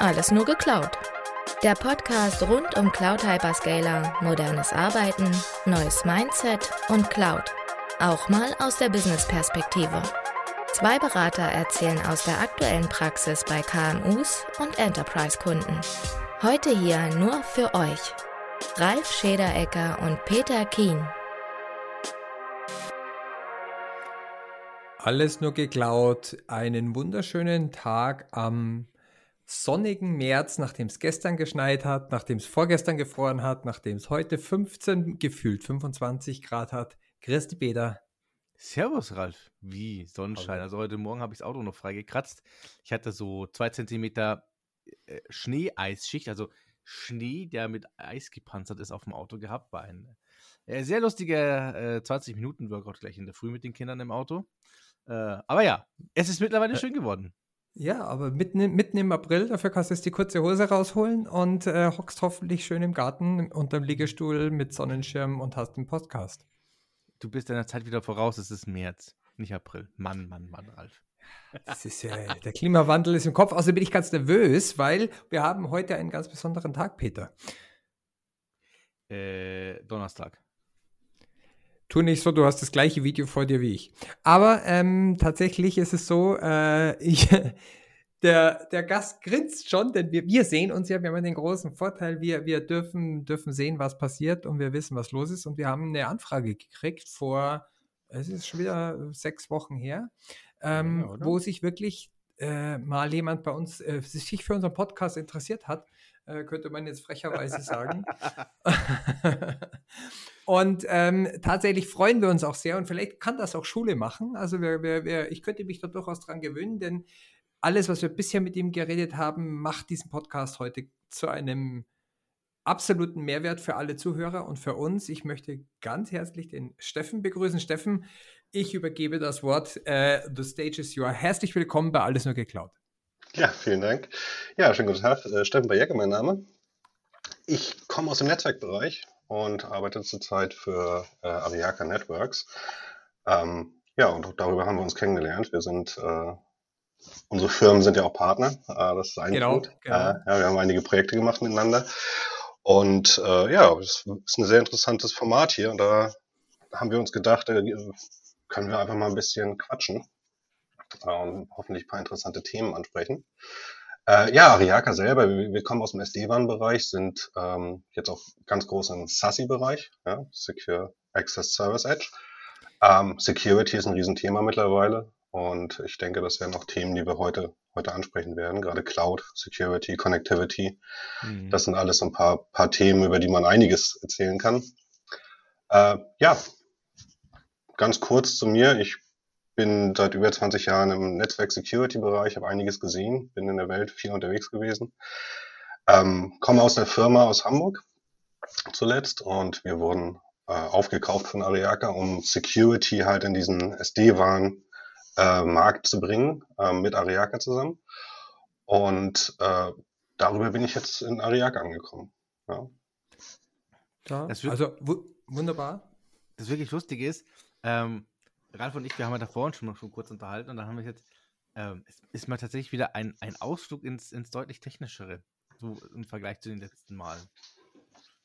Alles nur geklaut. Der Podcast rund um Cloud Hyperscaler, modernes Arbeiten, neues Mindset und Cloud. Auch mal aus der Business-Perspektive. Zwei Berater erzählen aus der aktuellen Praxis bei KMUs und Enterprise-Kunden. Heute hier nur für euch. Ralf Schederecker und Peter Kien. Alles nur geklaut. Einen wunderschönen Tag am sonnigen März, nachdem es gestern geschneit hat, nachdem es vorgestern gefroren hat, nachdem es heute 15, gefühlt 25 Grad hat. Christi Peter. Servus, Ralf. Wie Sonnenschein. Also heute Morgen habe ich das Auto noch freigekratzt. Ich hatte so zwei Zentimeter äh, Schneeeisschicht, also Schnee, der mit Eis gepanzert ist, auf dem Auto gehabt. War ein äh, sehr lustiger äh, 20-Minuten-Workout gleich in der Früh mit den Kindern im Auto. Äh, aber ja, es ist mittlerweile schön geworden. Ja, aber mitten, mitten im April, dafür kannst du jetzt die kurze Hose rausholen und äh, hockst hoffentlich schön im Garten unterm Liegestuhl mit Sonnenschirm und hast den Podcast. Du bist deiner Zeit wieder voraus, es ist März, nicht April. Mann, Mann, Mann, Ralf. Das ist ja, der Klimawandel ist im Kopf. Außerdem bin ich ganz nervös, weil wir haben heute einen ganz besonderen Tag, Peter. Äh, Donnerstag. Tu nicht so, du hast das gleiche Video vor dir wie ich. Aber ähm, tatsächlich ist es so, äh, ich, der, der Gast grinst schon, denn wir, wir sehen uns ja, wir haben den großen Vorteil, wir, wir dürfen, dürfen sehen, was passiert und wir wissen, was los ist. Und wir haben eine Anfrage gekriegt vor, es ist schon wieder sechs Wochen her, ähm, ja, wo sich wirklich äh, mal jemand bei uns äh, sich für unseren Podcast interessiert hat, äh, könnte man jetzt frecherweise sagen. und ähm, tatsächlich freuen wir uns auch sehr und vielleicht kann das auch Schule machen. Also wir, wir, wir, ich könnte mich da durchaus dran gewöhnen, denn alles, was wir bisher mit ihm geredet haben, macht diesen Podcast heute zu einem absoluten Mehrwert für alle Zuhörer und für uns. Ich möchte ganz herzlich den Steffen begrüßen. Steffen, ich übergebe das Wort. Uh, the stage is yours. Herzlich willkommen bei Alles nur geklaut. Ja, vielen Dank. Ja, schönen guten Tag. Äh, Steffen Bayecke, mein Name. Ich komme aus dem Netzwerkbereich und arbeite zurzeit für äh, Aviaka Networks. Ähm, ja, und darüber haben wir uns kennengelernt. Wir sind, äh, unsere Firmen sind ja auch Partner. Äh, das ist ein genau, Punkt. Genau. Ja, wir haben einige Projekte gemacht miteinander. Und äh, ja, es ist ein sehr interessantes Format hier. Und da haben wir uns gedacht, äh, können wir einfach mal ein bisschen quatschen und hoffentlich ein paar interessante Themen ansprechen. Äh, ja, Ariaka selber, wir, wir kommen aus dem SD-WAN-Bereich, sind ähm, jetzt auch ganz groß im SASI-Bereich, ja, Secure Access Service Edge. Ähm, Security ist ein Riesenthema mittlerweile und ich denke, das wären auch Themen, die wir heute, heute ansprechen werden, gerade Cloud, Security, Connectivity. Mhm. Das sind alles so ein paar, paar Themen, über die man einiges erzählen kann. Äh, ja, ganz kurz zu mir. Ich bin seit über 20 Jahren im Netzwerk-Security-Bereich, habe einiges gesehen, bin in der Welt viel unterwegs gewesen. Ähm, komme aus der Firma aus Hamburg zuletzt und wir wurden äh, aufgekauft von Ariaka, um Security halt in diesen SD-WAN-Markt äh, zu bringen, äh, mit Ariaka zusammen. Und äh, darüber bin ich jetzt in Ariaka angekommen. Ja. ja also wunderbar. Das wirklich lustig ist, ähm, Ralf und ich, wir haben ja da vorhin schon, schon kurz unterhalten und dann haben wir jetzt, ähm, es ist mal tatsächlich wieder ein, ein Ausflug ins, ins deutlich technischere, so im Vergleich zu den letzten Malen.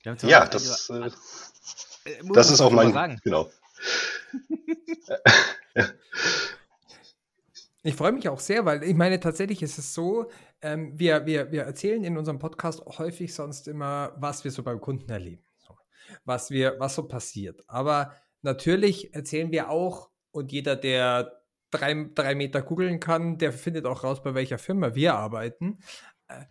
Ja, das, äh, äh, das ist auch mein, sagen. genau. Ich freue mich auch sehr, weil ich meine, tatsächlich ist es so, ähm, wir, wir, wir erzählen in unserem Podcast häufig sonst immer, was wir so beim Kunden erleben, so, was, wir, was so passiert. Aber natürlich erzählen wir auch, und jeder, der drei, drei Meter googeln kann, der findet auch raus, bei welcher Firma wir arbeiten. Äh,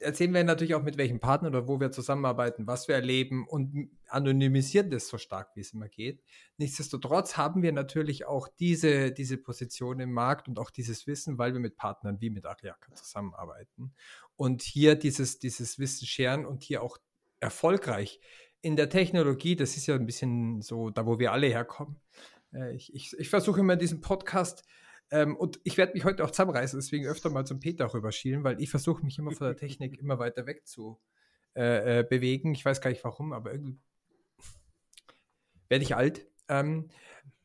erzählen wir natürlich auch, mit welchem Partner oder wo wir zusammenarbeiten, was wir erleben und anonymisieren das so stark, wie es immer geht. Nichtsdestotrotz haben wir natürlich auch diese, diese Position im Markt und auch dieses Wissen, weil wir mit Partnern wie mit Ariaka zusammenarbeiten und hier dieses, dieses Wissen scheren und hier auch erfolgreich in der Technologie, das ist ja ein bisschen so, da wo wir alle herkommen, äh, ich, ich, ich versuche immer diesen Podcast ähm, und ich werde mich heute auch zusammenreißen, deswegen öfter mal zum Peter rüberschielen, weil ich versuche mich immer von der Technik immer weiter weg zu äh, äh, bewegen. Ich weiß gar nicht warum, aber irgendwie werde ich alt. Ähm,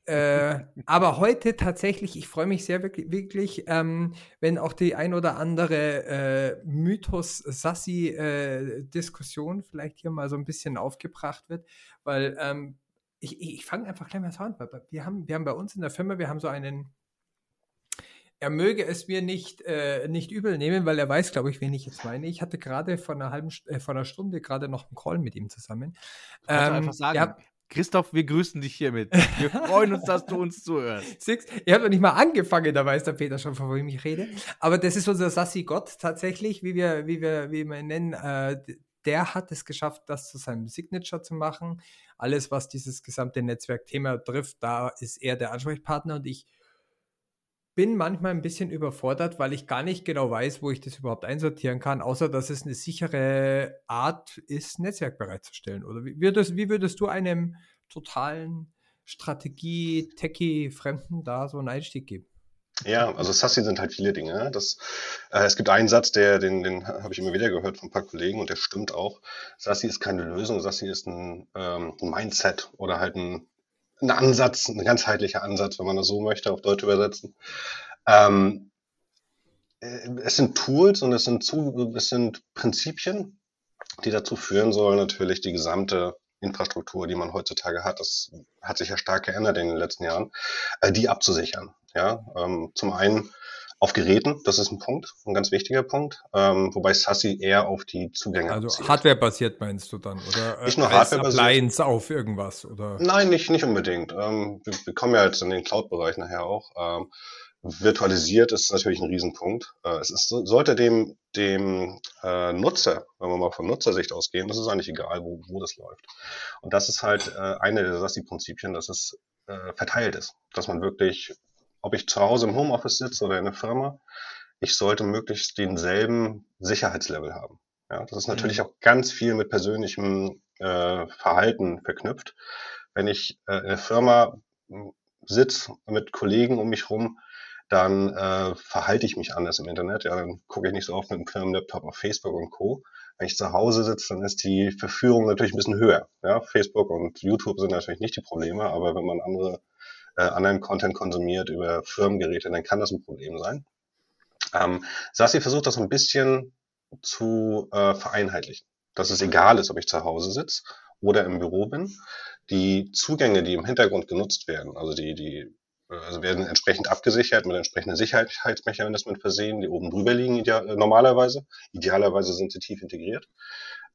äh, aber heute tatsächlich, ich freue mich sehr wirklich, wirklich ähm, wenn auch die ein oder andere äh, Mythos-Sassi-Diskussion äh, vielleicht hier mal so ein bisschen aufgebracht wird, weil ähm, ich, ich fange einfach gleich mal an. Wir haben, wir haben bei uns in der Firma, wir haben so einen, er möge es mir nicht, äh, nicht übel nehmen, weil er weiß, glaube ich, wen ich jetzt meine. Ich hatte gerade vor einer halben, äh, vor einer Stunde gerade noch einen Call mit ihm zusammen. Ähm, einfach sagen, ja, Christoph, wir grüßen dich hiermit. Wir freuen uns, dass du uns zuhörst. Six, ihr habt noch nicht mal angefangen, da weiß der Peter schon, von wem ich rede. Aber das ist unser Sassi Gott tatsächlich, wie wir, wie wir, wie wir ihn nennen. Äh, der hat es geschafft, das zu seinem Signature zu machen. Alles, was dieses gesamte Netzwerkthema trifft, da ist er der Ansprechpartner und ich bin manchmal ein bisschen überfordert, weil ich gar nicht genau weiß, wo ich das überhaupt einsortieren kann, außer dass es eine sichere Art ist, Netzwerk bereitzustellen. Oder wie würdest, wie würdest du einem totalen Strategie-Techie-Fremden da so einen Einstieg geben? Ja, also Sassi sind halt viele Dinge. Das, äh, es gibt einen Satz, der, den, den habe ich immer wieder gehört von ein paar Kollegen und der stimmt auch. Sassi ist keine Lösung, Sassi ist ein, ähm, ein Mindset oder halt ein ein Ansatz, ein ganzheitlicher Ansatz, wenn man das so möchte, auf Deutsch übersetzen. Ähm, äh, es sind Tools und es sind, zu, es sind Prinzipien, die dazu führen sollen, natürlich die gesamte Infrastruktur, die man heutzutage hat, das hat sich ja stark geändert in den letzten Jahren, äh, die abzusichern. Ja, ähm, zum einen auf Geräten, das ist ein Punkt, ein ganz wichtiger Punkt, ähm, wobei Sassi eher auf die Zugänge Also Hardware-basiert meinst du dann, oder? Nicht nur Hardware-basiert. Auf irgendwas, oder? Nein, nicht, nicht unbedingt. Ähm, wir, wir, kommen ja jetzt in den Cloud-Bereich nachher auch. Ähm, virtualisiert ist natürlich ein Riesenpunkt. Äh, es ist, sollte dem, dem äh, Nutzer, wenn wir mal von Nutzersicht ausgehen, das ist eigentlich egal, wo, wo das läuft. Und das ist halt äh, eine der Sassi-Prinzipien, dass es äh, verteilt ist, dass man wirklich ob ich zu Hause im Homeoffice sitze oder in der Firma, ich sollte möglichst denselben Sicherheitslevel haben. Ja, das ist natürlich mhm. auch ganz viel mit persönlichem äh, Verhalten verknüpft. Wenn ich äh, in der Firma hm, sitze mit Kollegen um mich rum, dann äh, verhalte ich mich anders im Internet. Ja, dann gucke ich nicht so oft mit dem Firmenlaptop auf Facebook und Co. Wenn ich zu Hause sitze, dann ist die Verführung natürlich ein bisschen höher. Ja, Facebook und YouTube sind natürlich nicht die Probleme, aber wenn man andere äh, anderen Content konsumiert über Firmengeräte, dann kann das ein Problem sein. Ähm, Sassi versucht das ein bisschen zu äh, vereinheitlichen, dass es egal ist, ob ich zu Hause sitze oder im Büro bin. Die Zugänge, die im Hintergrund genutzt werden, also die, die äh, also werden entsprechend abgesichert mit entsprechenden Sicherheitsmechanismen versehen, die oben drüber liegen ideal, äh, normalerweise. Idealerweise sind sie tief integriert.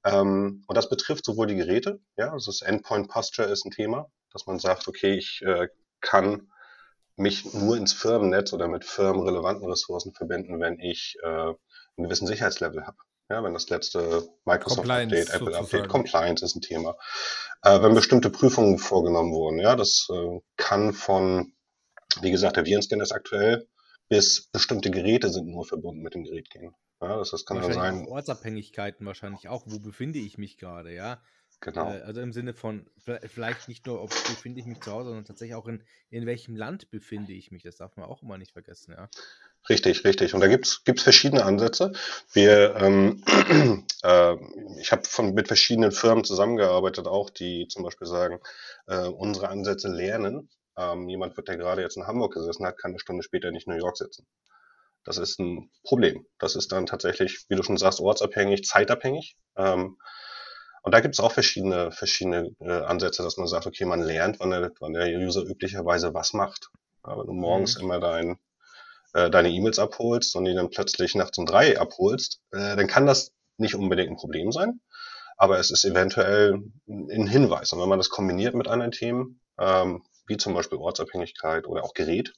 Ähm, und das betrifft sowohl die Geräte, ja, also das Endpoint Posture ist ein Thema, dass man sagt, okay, ich äh, kann mich nur ins Firmennetz oder mit firmenrelevanten Ressourcen verbinden, wenn ich äh, einen gewissen Sicherheitslevel habe. Ja, wenn das letzte Microsoft-Update, Apple-Update, Compliance ist ein Thema. Äh, wenn bestimmte Prüfungen vorgenommen wurden, ja, das äh, kann von, wie gesagt, der Virenscanner ist aktuell, bis bestimmte Geräte sind nur verbunden mit dem Gerät gehen. Ja, das, das kann dann sein. Ortsabhängigkeiten wahrscheinlich auch. Wo befinde ich mich gerade, ja? Genau. Äh, also im Sinne von, vielleicht nicht nur, ob befinde ich mich zu Hause, sondern tatsächlich auch in, in welchem Land befinde ich mich. Das darf man auch immer nicht vergessen, ja. Richtig, richtig. Und da gibt's gibt's verschiedene Ansätze. Wir, ähm, äh, ich habe von mit verschiedenen Firmen zusammengearbeitet, auch die zum Beispiel sagen, äh, unsere Ansätze lernen. Ähm, jemand wird, der gerade jetzt in Hamburg gesessen hat, kann eine Stunde später nicht in New York sitzen. Das ist ein Problem. Das ist dann tatsächlich, wie du schon sagst, ortsabhängig, zeitabhängig. Ähm, und da gibt es auch verschiedene, verschiedene äh, Ansätze, dass man sagt, okay, man lernt, wann der, wann der User üblicherweise was macht. Ja, wenn du morgens mhm. immer dein, äh, deine E-Mails abholst und die dann plötzlich nachts um drei abholst, äh, dann kann das nicht unbedingt ein Problem sein. Aber es ist eventuell ein Hinweis. Und wenn man das kombiniert mit anderen Themen, ähm, wie zum Beispiel Ortsabhängigkeit oder auch Gerät,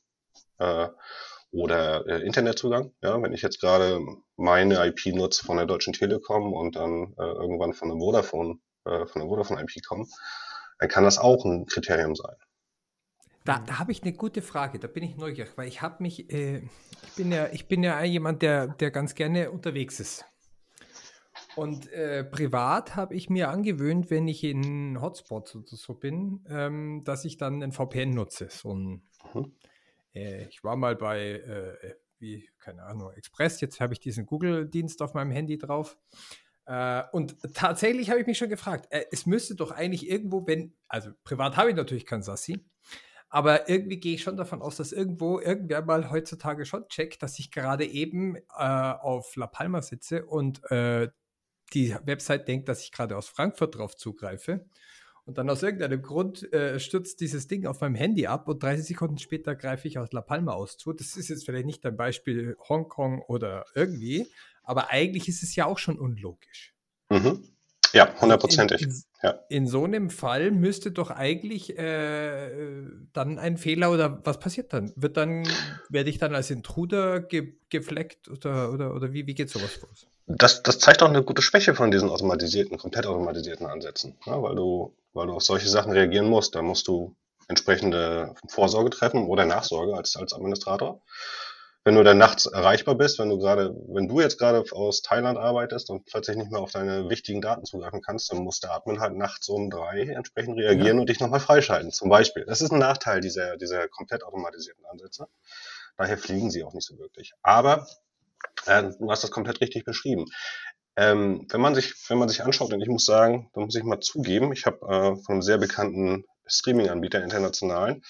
äh, oder äh, Internetzugang. Ja, wenn ich jetzt gerade meine IP nutze von der Deutschen Telekom und dann äh, irgendwann von der Vodafone, äh, von der Vodafone IP komme, dann kann das auch ein Kriterium sein. Da, da habe ich eine gute Frage, da bin ich neugierig, weil ich habe mich, äh, ich bin ja, ich bin ja jemand, der, der ganz gerne unterwegs ist. Und äh, privat habe ich mir angewöhnt, wenn ich in Hotspots oder so bin, ähm, dass ich dann ein VPN nutze, so ein mhm. Äh, ich war mal bei, äh, wie, keine Ahnung, Express, jetzt habe ich diesen Google-Dienst auf meinem Handy drauf. Äh, und tatsächlich habe ich mich schon gefragt, äh, es müsste doch eigentlich irgendwo, wenn, also privat habe ich natürlich kein Sassi, Aber irgendwie gehe ich schon davon aus, dass irgendwo irgendwer mal heutzutage schon checkt, dass ich gerade eben äh, auf La Palma sitze und äh, die Website denkt, dass ich gerade aus Frankfurt drauf zugreife. Und dann aus irgendeinem Grund äh, stürzt dieses Ding auf meinem Handy ab und 30 Sekunden später greife ich aus La Palma aus zu. Das ist jetzt vielleicht nicht ein Beispiel Hongkong oder irgendwie, aber eigentlich ist es ja auch schon unlogisch. Mhm. Ja, hundertprozentig. In, in, ja. in, so einem Fall müsste doch eigentlich äh, dann ein Fehler oder was passiert dann? Wird dann, werde ich dann als Intruder ge gefleckt oder, oder, oder wie, wie geht sowas vor? Das, das zeigt auch eine gute Schwäche von diesen automatisierten, komplett automatisierten Ansätzen, ja, weil, du, weil du auf solche Sachen reagieren musst. Da musst du entsprechende Vorsorge treffen oder Nachsorge als, als Administrator wenn du dann nachts erreichbar bist, wenn du gerade, wenn du jetzt gerade aus Thailand arbeitest und plötzlich nicht mehr auf deine wichtigen Daten zugreifen kannst, dann muss der Admin halt nachts um drei entsprechend reagieren ja. und dich nochmal freischalten, zum Beispiel. Das ist ein Nachteil dieser, dieser komplett automatisierten Ansätze. Daher fliegen sie auch nicht so wirklich. Aber äh, du hast das komplett richtig beschrieben. Ähm, wenn man sich, wenn man sich anschaut, und ich muss sagen, da muss ich mal zugeben, ich habe äh, von einem sehr bekannten Streaming-Anbieter internationalen.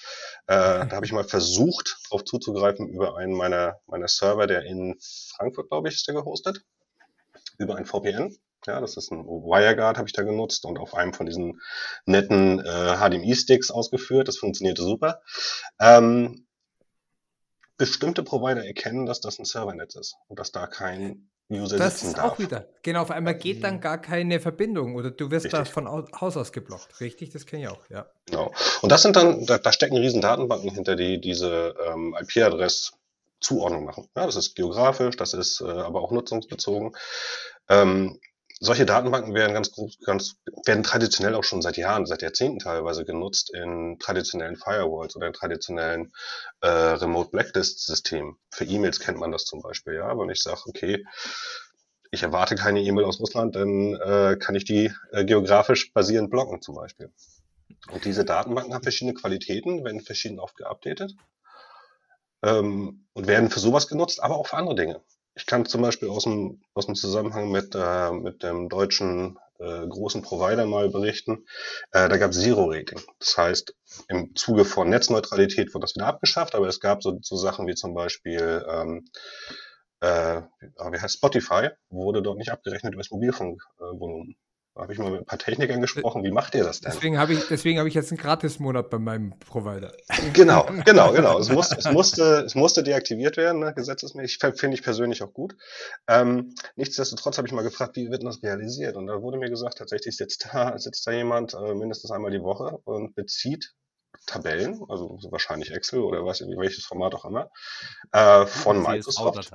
Äh, da habe ich mal versucht, auf zuzugreifen über einen meiner, meiner Server, der in Frankfurt, glaube ich, ist der gehostet, über ein VPN. Ja, das ist ein WireGuard, habe ich da genutzt und auf einem von diesen netten äh, HDMI-Sticks ausgeführt. Das funktionierte super. Ähm, bestimmte Provider erkennen, dass das ein Servernetz ist und dass da kein User das sitzen darf. Ist auch wieder. Genau, auf einmal geht dann gar keine Verbindung oder du wirst richtig. da von Haus aus geblockt. Richtig, das kenne ich auch, ja. Genau. Und das sind dann, da, da stecken riesen Datenbanken hinter, die diese ähm, IP-Adress Zuordnung machen. Ja, das ist geografisch, das ist äh, aber auch nutzungsbezogen. Ähm, solche Datenbanken werden ganz, ganz, werden traditionell auch schon seit Jahren, seit Jahrzehnten teilweise genutzt in traditionellen Firewalls oder in traditionellen äh, Remote Blacklist Systemen. Für E-Mails kennt man das zum Beispiel, ja. Wenn ich sage, okay, ich erwarte keine E-Mail aus Russland, dann äh, kann ich die äh, geografisch basierend blocken zum Beispiel. Und diese Datenbanken haben verschiedene Qualitäten, werden verschieden oft geupdatet ähm, und werden für sowas genutzt, aber auch für andere Dinge. Ich kann zum Beispiel aus dem, aus dem Zusammenhang mit, äh, mit dem deutschen äh, großen Provider mal berichten. Äh, da gab es Zero-Rating. Das heißt, im Zuge von Netzneutralität wurde das wieder abgeschafft, aber es gab so, so Sachen wie zum Beispiel ähm, äh, wie heißt Spotify, wurde dort nicht abgerechnet über das Mobilfunkvolumen. Da habe ich mal mit ein paar Technikern gesprochen, wie macht ihr das denn? Deswegen habe ich, deswegen habe ich jetzt einen Gratis-Monat bei meinem Provider. Genau, genau, genau. Es, muss, es, musste, es musste deaktiviert werden, ne, gesetzesmäßig. Finde ich persönlich auch gut. Ähm, nichtsdestotrotz habe ich mal gefragt, wie wird das realisiert? Und da wurde mir gesagt, tatsächlich sitzt da, sitzt da jemand äh, mindestens einmal die Woche und bezieht Tabellen, also wahrscheinlich Excel oder was, welches Format auch immer, äh, von Microsoft.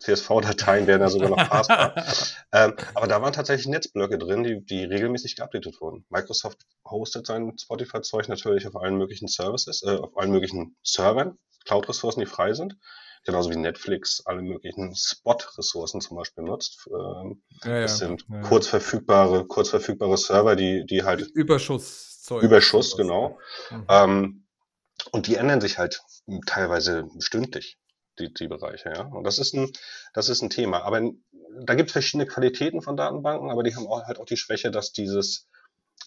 CSV-Dateien werden ja sogar noch faster. ähm, aber da waren tatsächlich Netzblöcke drin, die, die regelmäßig geupdatet wurden. Microsoft hostet sein Spotify-Zeug natürlich auf allen möglichen Services, äh, auf allen möglichen Servern, Cloud-Ressourcen, die frei sind. Genauso wie Netflix alle möglichen Spot-Ressourcen zum Beispiel nutzt. Ähm, ja, das sind ja, kurz verfügbare, kurz verfügbare Server, die, die halt. Überschuss. Überschuss, genau. Mhm. Ähm, und die ändern sich halt teilweise stündlich die, die Bereiche, ja. Und das ist ein, das ist ein Thema. Aber da gibt es verschiedene Qualitäten von Datenbanken, aber die haben auch halt auch die Schwäche, dass dieses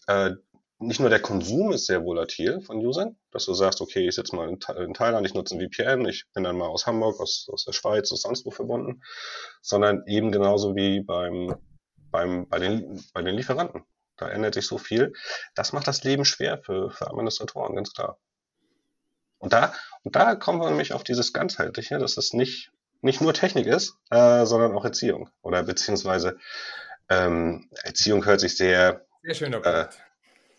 äh, nicht nur der Konsum ist sehr volatil von Usern, dass du sagst, okay, ich sitze mal in, in Thailand, ich nutze ein VPN, ich bin dann mal aus Hamburg, aus, aus der Schweiz, aus sonst wo verbunden, sondern eben genauso wie beim, beim, bei, den, bei den Lieferanten. Da ändert sich so viel. Das macht das Leben schwer für, für Administratoren, ganz klar. Und da, und da kommen wir nämlich auf dieses Ganzheitliche, dass es nicht, nicht nur Technik ist, äh, sondern auch Erziehung. Oder beziehungsweise ähm, Erziehung hört sich sehr, sehr, äh,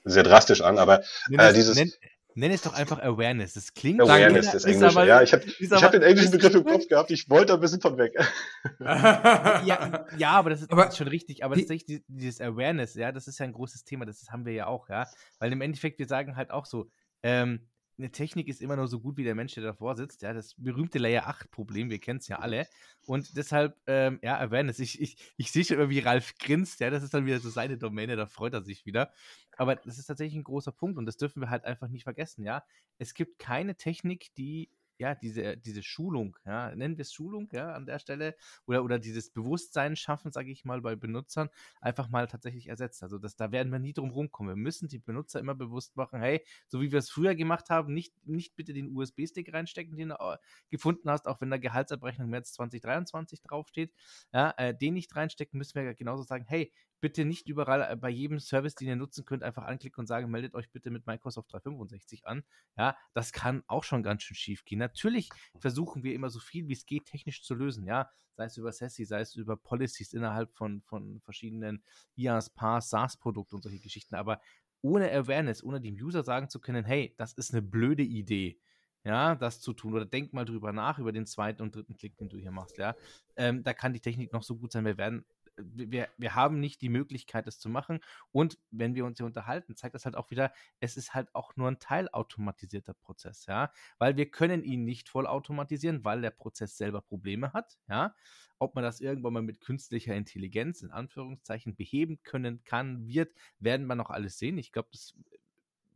sehr drastisch an, aber äh, dieses. Nenn, nenn, es doch einfach Awareness. Das klingt Awareness, das Englische. Aber, ja, ich habe hab den englischen Begriff im Kopf gehabt, ich wollte ein bisschen von weg. ja, ja, aber das ist aber, schon richtig. Aber tatsächlich dieses Awareness, ja, das ist ja ein großes Thema, das haben wir ja auch, ja. Weil im Endeffekt, wir sagen halt auch so, ähm, eine Technik ist immer nur so gut wie der Mensch, der davor sitzt. Ja, das berühmte Layer 8-Problem, wir kennen es ja alle. Und deshalb, ähm, ja, Awareness. Ich, ich, ich sehe schon immer, wie Ralf grinst. Ja, das ist dann wieder so seine Domäne, da freut er sich wieder. Aber das ist tatsächlich ein großer Punkt und das dürfen wir halt einfach nicht vergessen. Ja, es gibt keine Technik, die ja, diese, diese Schulung, ja, nennen wir es Schulung, ja, an der Stelle, oder, oder dieses Bewusstsein schaffen, sage ich mal, bei Benutzern, einfach mal tatsächlich ersetzt. Also das, da werden wir nie drum rumkommen. Wir müssen die Benutzer immer bewusst machen, hey, so wie wir es früher gemacht haben, nicht, nicht bitte den USB-Stick reinstecken, den du äh, gefunden hast, auch wenn da Gehaltsabrechnung März 2023 draufsteht, ja, äh, den nicht reinstecken, müssen wir genauso sagen, hey, bitte nicht überall äh, bei jedem Service, den ihr nutzen könnt, einfach anklicken und sagen, meldet euch bitte mit Microsoft 365 an. Ja, das kann auch schon ganz schön schief gehen. Natürlich versuchen wir immer so viel wie es geht technisch zu lösen, ja, sei es über SASE, sei es über Policies innerhalb von, von verschiedenen IaaS, PaaS, SaaS-Produkten und solche Geschichten, aber ohne Awareness, ohne dem User sagen zu können, hey, das ist eine blöde Idee, ja, das zu tun. Oder denk mal drüber nach, über den zweiten und dritten Klick, den du hier machst, ja. Ähm, da kann die Technik noch so gut sein. Wir werden wir, wir haben nicht die Möglichkeit, das zu machen. Und wenn wir uns hier unterhalten, zeigt das halt auch wieder, es ist halt auch nur ein teilautomatisierter Prozess, ja, weil wir können ihn nicht vollautomatisieren, weil der Prozess selber Probleme hat, ja. Ob man das irgendwann mal mit künstlicher Intelligenz in Anführungszeichen beheben können kann, wird, werden wir noch alles sehen. Ich glaube, das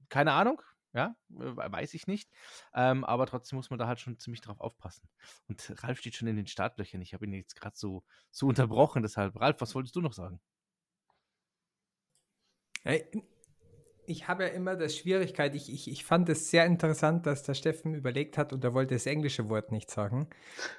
keine Ahnung, ja, weiß ich nicht. Ähm, aber trotzdem muss man da halt schon ziemlich drauf aufpassen. Und Ralf steht schon in den Startlöchern. Ich habe ihn jetzt gerade so, so unterbrochen. Deshalb, Ralf, was wolltest du noch sagen? Ich habe ja immer das Schwierigkeit, ich, ich, ich fand es sehr interessant, dass der Steffen überlegt hat und er wollte das englische Wort nicht sagen.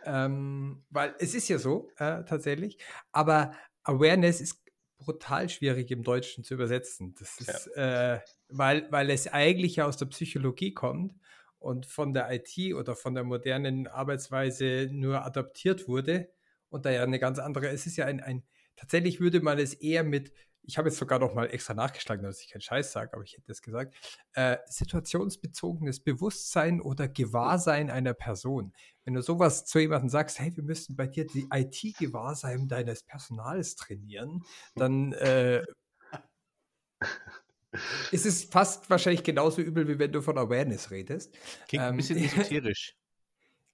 Ähm, weil es ist ja so, äh, tatsächlich. Aber Awareness ist brutal schwierig im Deutschen zu übersetzen. Das ist, ja. äh, weil, weil es eigentlich ja aus der Psychologie kommt und von der IT oder von der modernen Arbeitsweise nur adaptiert wurde und da ja eine ganz andere, es ist ja ein, ein tatsächlich würde man es eher mit ich habe jetzt sogar noch mal extra nachgeschlagen, dass ich keinen Scheiß sage, aber ich hätte es gesagt, äh, situationsbezogenes Bewusstsein oder Gewahrsein einer Person. Wenn du sowas zu jemandem sagst, hey, wir müssen bei dir die IT-Gewahrsein deines Personals trainieren, dann äh, ist es fast wahrscheinlich genauso übel, wie wenn du von Awareness redest. Klingt ähm, ein bisschen esoterisch.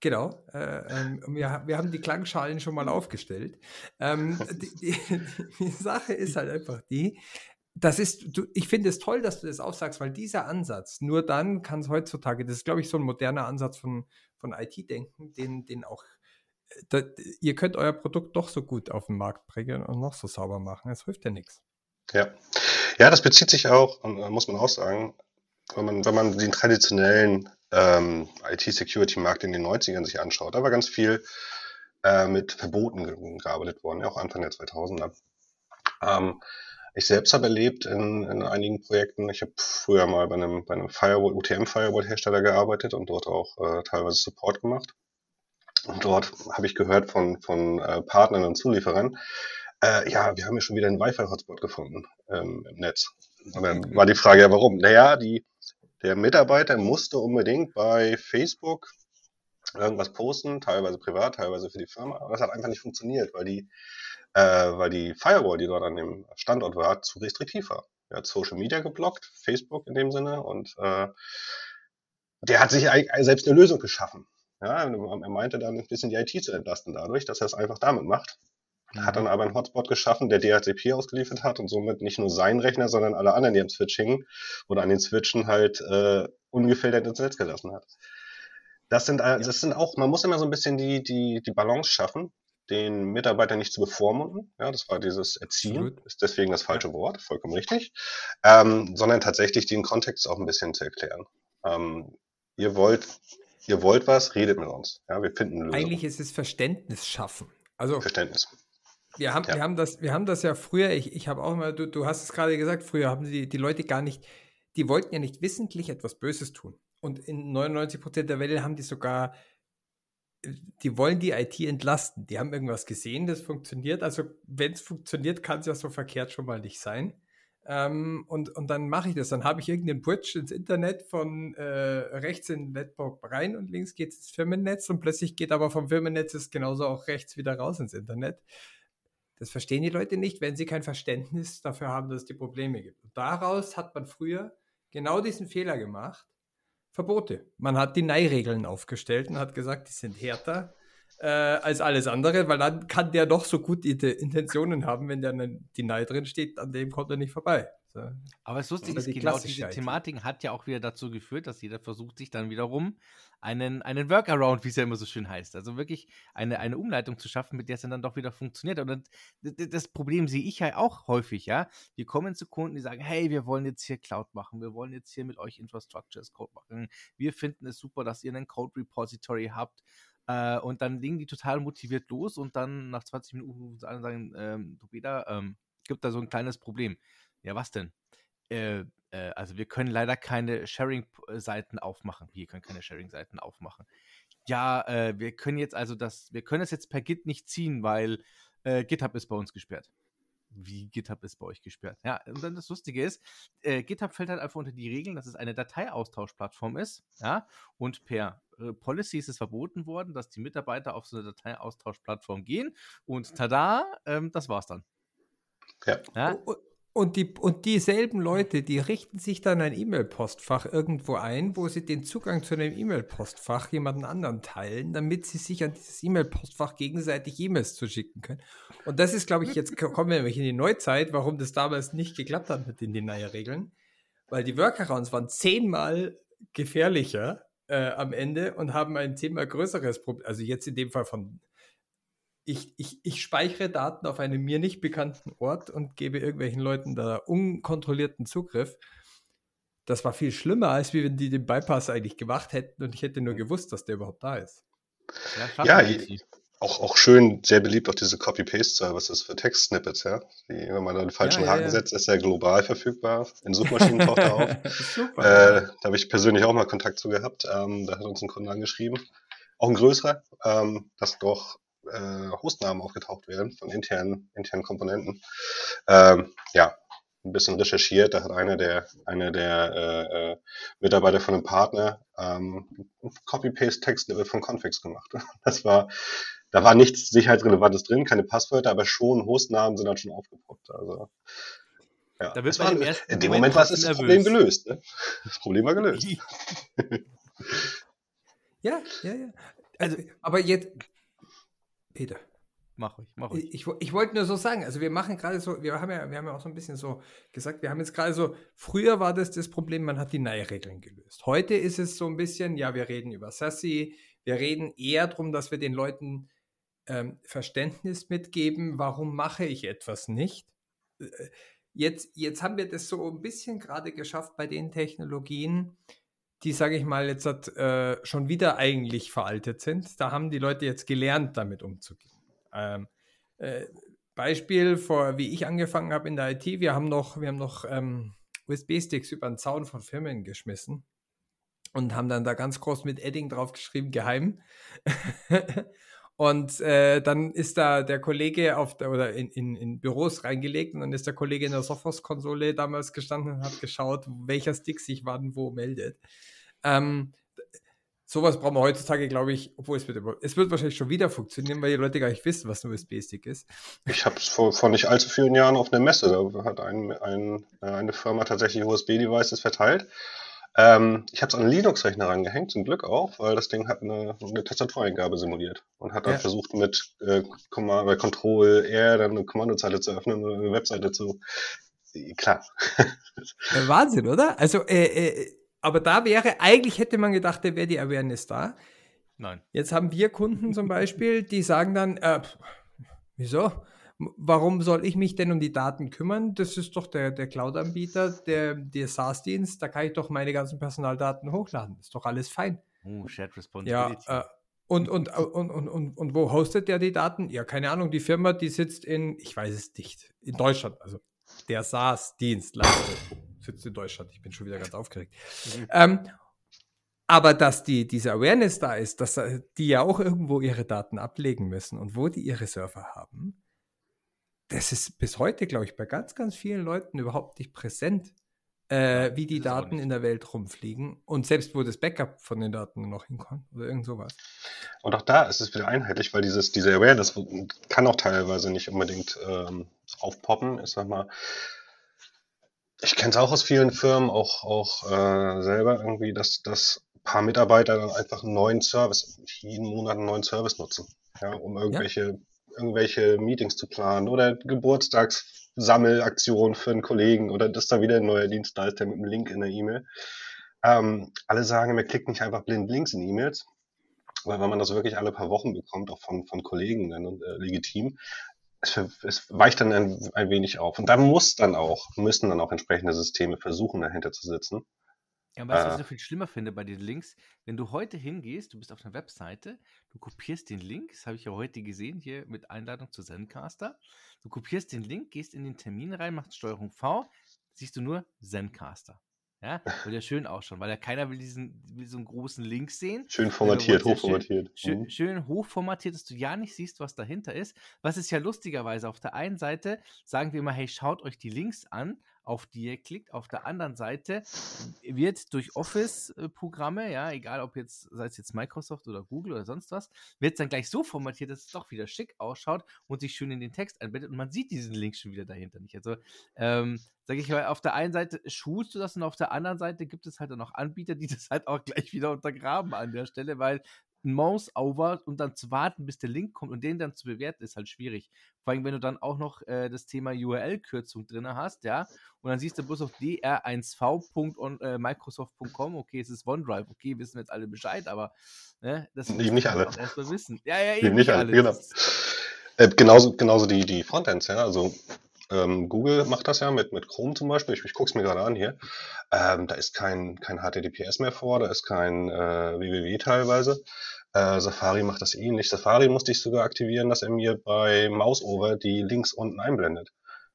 Genau. Äh, ähm, wir, wir haben die Klangschalen schon mal aufgestellt. Ähm, die, die, die, Sache ist halt einfach die, das ist, du, ich finde es toll, dass du das aufsagst, weil dieser Ansatz, nur dann kann es heutzutage, das ist, glaube ich, so ein moderner Ansatz von, von IT-Denken, den, den auch, äh, da, ihr könnt euer Produkt doch so gut auf den Markt bringen und noch so sauber machen. Es hilft ja nichts. Ja. Ja, das bezieht sich auch, äh, muss man auch sagen, wenn man, wenn man den traditionellen ähm, IT-Security-Markt in den 90ern sich anschaut, da war ganz viel äh, mit Verboten gearbeitet worden, ja, auch Anfang der 2000er. Ähm, ich selbst habe erlebt in, in einigen Projekten, ich habe früher mal bei einem, bei einem Firewall, UTM-Firewall-Hersteller gearbeitet und dort auch äh, teilweise Support gemacht. Und dort habe ich gehört von, von äh, Partnern und Zulieferern, äh, ja, wir haben ja schon wieder einen Wi-Fi-Hotspot gefunden ähm, im Netz. Und dann war die Frage ja, warum? Naja, die, der Mitarbeiter musste unbedingt bei Facebook irgendwas posten, teilweise privat, teilweise für die Firma, aber das hat einfach nicht funktioniert, weil die, äh, weil die Firewall, die dort an dem Standort war, zu restriktiv war. Er hat Social Media geblockt, Facebook in dem Sinne, und äh, der hat sich selbst eine Lösung geschaffen. Ja, er meinte dann ein bisschen die IT zu entlasten dadurch, dass er es einfach damit macht. Hat dann aber einen Hotspot geschaffen, der DHCP ausgeliefert hat und somit nicht nur seinen Rechner, sondern alle anderen, die am Switch hingen oder an den Switchen halt äh, ungefiltert ins Netz gelassen hat. Das sind, das sind auch, man muss immer so ein bisschen die, die, die Balance schaffen, den Mitarbeiter nicht zu bevormunden. Ja, das war dieses Erziehen, ist deswegen das falsche Wort, vollkommen richtig, ähm, sondern tatsächlich den Kontext auch ein bisschen zu erklären. Ähm, ihr wollt, ihr wollt was, redet mit uns. Ja, wir finden Lösungen. Eigentlich ist es Verständnis schaffen. Also Verständnis. Wir haben, ja. wir haben, das, wir haben das ja früher, ich, ich habe auch immer, du, du hast es gerade gesagt, früher haben die, die Leute gar nicht, die wollten ja nicht wissentlich etwas Böses tun. Und in 99 Prozent der Welle haben die sogar, die wollen die IT entlasten. Die haben irgendwas gesehen, das funktioniert. Also wenn es funktioniert, kann es ja so verkehrt schon mal nicht sein. Ähm, und, und dann mache ich das. Dann habe ich irgendeinen Bridge ins Internet von äh, rechts in Netbook rein und links geht es ins Firmennetz und plötzlich geht aber vom Firmennetz es genauso auch rechts wieder raus ins Internet. Das verstehen die Leute nicht, wenn sie kein Verständnis dafür haben, dass es die Probleme gibt. Und daraus hat man früher genau diesen Fehler gemacht. Verbote. Man hat die Nei-Regeln aufgestellt und hat gesagt, die sind härter äh, als alles andere, weil dann kann der doch so gut die Intentionen haben, wenn der die Nei drin steht, an dem kommt er nicht vorbei. Aber es lustig ist, die genau diese Thematik hat ja auch wieder dazu geführt, dass jeder versucht, sich dann wiederum einen, einen Workaround, wie es ja immer so schön heißt, also wirklich eine, eine Umleitung zu schaffen, mit der es dann, doch wieder funktioniert. Und das Problem sehe ich ja auch häufig, ja. Wir kommen zu Kunden, die sagen, hey, wir wollen jetzt hier Cloud machen, wir wollen jetzt hier mit euch Infrastructure as Code machen. Wir finden es super, dass ihr einen Code Repository habt. Äh, und dann legen die total motiviert los und dann nach 20 Minuten sagen, ähm, du Peter, ähm, gibt da so ein kleines Problem. Ja, was denn? Äh, äh, also wir können leider keine Sharing-Seiten aufmachen. Wir können keine Sharing-Seiten aufmachen. Ja, äh, wir können jetzt also das, wir können es jetzt per Git nicht ziehen, weil äh, GitHub ist bei uns gesperrt. Wie GitHub ist bei euch gesperrt? Ja, und dann das Lustige ist, äh, GitHub fällt halt einfach unter die Regeln, dass es eine Dateiaustauschplattform ist, ja, und per äh, Policy ist es verboten worden, dass die Mitarbeiter auf so eine Dateiaustauschplattform gehen und tada, ähm, das war's dann. Ja. ja? Und, die, und dieselben Leute, die richten sich dann ein E-Mail-Postfach irgendwo ein, wo sie den Zugang zu einem E-Mail-Postfach jemanden anderen teilen, damit sie sich an dieses E-Mail-Postfach gegenseitig E-Mails zuschicken können. Und das ist, glaube ich, jetzt kommen wir nämlich in die Neuzeit, warum das damals nicht geklappt hat mit den Deny-Regeln. Weil die Workarounds waren zehnmal gefährlicher äh, am Ende und haben ein zehnmal größeres Problem. Also jetzt in dem Fall von ich, ich, ich speichere Daten auf einem mir nicht bekannten Ort und gebe irgendwelchen Leuten da unkontrollierten Zugriff. Das war viel schlimmer, als wenn die den Bypass eigentlich gemacht hätten und ich hätte nur gewusst, dass der überhaupt da ist. Ja, ja auch, auch schön, sehr beliebt auch diese Copy-Paste-Services für Text-Snippets, ja. Die, wenn man da einen falschen ja, Haken ja, ja. setzt, ist er global verfügbar, in Suchmaschinen taucht er auf. äh, da habe ich persönlich auch mal Kontakt zu gehabt. Ähm, da hat uns ein Kunde angeschrieben, auch ein größerer, ähm, dass doch äh, Hostnamen aufgetaucht werden von internen, internen Komponenten. Ähm, ja, ein bisschen recherchiert. Da hat einer der, einer der äh, äh, Mitarbeiter von einem Partner ähm, Copy-Paste-Text von Configs gemacht. Das war, da war nichts Sicherheitsrelevantes drin, keine Passwörter, aber schon Hostnamen sind dann schon aufgepoppt. Also ja, da wird war, in dem Moment, Moment war es das Problem gelöst. Ne? Das Problem war gelöst. ja, ja, ja. Also, aber jetzt, Peter. Mach ich, mach ich. Ich, ich wollte nur so sagen, also wir machen gerade so, wir haben ja, wir haben ja auch so ein bisschen so gesagt, wir haben jetzt gerade so, früher war das das Problem, man hat die Nei-Regeln gelöst. Heute ist es so ein bisschen, ja, wir reden über Sassy, wir reden eher darum, dass wir den Leuten ähm, Verständnis mitgeben, warum mache ich etwas nicht. Äh, jetzt, jetzt haben wir das so ein bisschen gerade geschafft bei den Technologien, die, sage ich mal, jetzt äh, schon wieder eigentlich veraltet sind. Da haben die Leute jetzt gelernt, damit umzugehen. Ähm, äh, Beispiel, vor, wie ich angefangen habe in der IT, wir haben noch, wir haben noch ähm, USB-Sticks über den Zaun von Firmen geschmissen und haben dann da ganz groß mit Edding draufgeschrieben, geheim. und äh, dann ist da der Kollege auf der, oder in, in, in Büros reingelegt und dann ist der Kollege in der Sophos-Konsole damals gestanden und hat geschaut, welcher Stick sich wann wo meldet. Ähm, sowas brauchen wir heutzutage, glaube ich, obwohl es wird, es wird wahrscheinlich schon wieder funktionieren, weil die Leute gar nicht wissen, was ein USB-Stick ist. Ich habe es vor, vor nicht allzu vielen Jahren auf einer Messe, da hat ein, ein, äh, eine Firma tatsächlich USB-Devices verteilt. Ähm, ich habe es an einen Linux-Rechner rangehängt, zum Glück auch, weil das Ding hat eine, eine Tastatureingabe simuliert und hat dann ja. versucht mit äh, Command, Control R dann eine Kommandozeile zu öffnen eine Webseite zu. Klar. Wahnsinn, oder? Also äh, äh aber da wäre, eigentlich hätte man gedacht, da wäre die Awareness da. Nein. Jetzt haben wir Kunden zum Beispiel, die sagen dann, äh, wieso? Warum soll ich mich denn um die Daten kümmern? Das ist doch der, der Cloud-Anbieter, der, der SaaS-Dienst, da kann ich doch meine ganzen Personaldaten hochladen. Ist doch alles fein. Oh, Shared Responsibility. Ja, äh, und, und, und, und, und, und wo hostet der die Daten? Ja, keine Ahnung. Die Firma, die sitzt in, ich weiß es nicht, in Deutschland. Also der SaaS-Dienstleister sitzt in Deutschland. Ich bin schon wieder ganz aufgeregt. Mhm. Ähm, aber dass die, diese Awareness da ist, dass äh, die ja auch irgendwo ihre Daten ablegen müssen und wo die ihre Server haben, das ist bis heute, glaube ich, bei ganz, ganz vielen Leuten überhaupt nicht präsent, äh, wie die Daten in der Welt rumfliegen und selbst wo das Backup von den Daten noch hinkommt oder irgend sowas. Und auch da ist es wieder einheitlich, weil dieses, diese Awareness kann auch teilweise nicht unbedingt ähm, aufpoppen. Ich sag mal, ich kenne es auch aus vielen Firmen, auch, auch äh, selber irgendwie, dass, dass ein paar Mitarbeiter dann einfach einen neuen Service, jeden Monat einen neuen Service nutzen, ja, um irgendwelche, ja. irgendwelche Meetings zu planen oder Geburtstags Sammelaktion für einen Kollegen oder das ist dann wieder ein neuer Dienstleister mit einem Link in der E-Mail. Ähm, alle sagen, man klickt nicht einfach blind Links in E-Mails, weil wenn man das wirklich alle paar Wochen bekommt, auch von, von Kollegen dann äh, legitim, es, es weicht dann ein, ein wenig auf. Und da muss dann auch, müssen dann auch entsprechende Systeme versuchen, dahinter zu sitzen. Ja, weißt du, was ich noch viel schlimmer finde bei den Links? Wenn du heute hingehst, du bist auf einer Webseite, du kopierst den Link, das habe ich ja heute gesehen, hier mit Einladung zu Zencaster. Du kopierst den Link, gehst in den Termin rein, machst Steuerung V, siehst du nur Zencaster. Ja, soll ja schön ausschauen, weil ja keiner will diesen will so einen großen Link sehen. Schön formatiert, hochformatiert. Schön, mhm. schön, hochformatiert, dass du ja nicht siehst, was dahinter ist. Was ist ja lustigerweise, auf der einen Seite sagen wir immer, hey, schaut euch die Links an, auf die ihr klickt. Auf der anderen Seite wird durch Office-Programme, ja, egal ob jetzt, sei es jetzt Microsoft oder Google oder sonst was, wird es dann gleich so formatiert, dass es doch wieder schick ausschaut und sich schön in den Text einbettet und man sieht diesen Link schon wieder dahinter nicht. Also, ähm, sage ich mal, auf der einen Seite schulst du das und auf der anderen Seite gibt es halt dann noch Anbieter, die das halt auch gleich wieder untergraben an der Stelle, weil ein Mouse-Over und dann zu warten, bis der Link kommt und den dann zu bewerten, ist halt schwierig. Vor allem, wenn du dann auch noch äh, das Thema URL-Kürzung drin hast, ja, und dann siehst du bloß auf dr1v.microsoft.com, äh, okay, es ist OneDrive, okay, wissen wir jetzt alle Bescheid, aber ne, das muss nicht alle. erstmal wissen. Ja, ja, eben nicht, nicht alle, genau. Äh, genauso, genauso die, die Frontends, ja, also ähm, Google macht das ja mit, mit Chrome zum Beispiel. Ich, ich gucke es mir gerade an hier. Ähm, da ist kein, kein HTTPS mehr vor, da ist kein äh, www teilweise. Äh, Safari macht das ähnlich. Safari musste ich sogar aktivieren, dass er mir bei Mouseover die Links unten einblendet.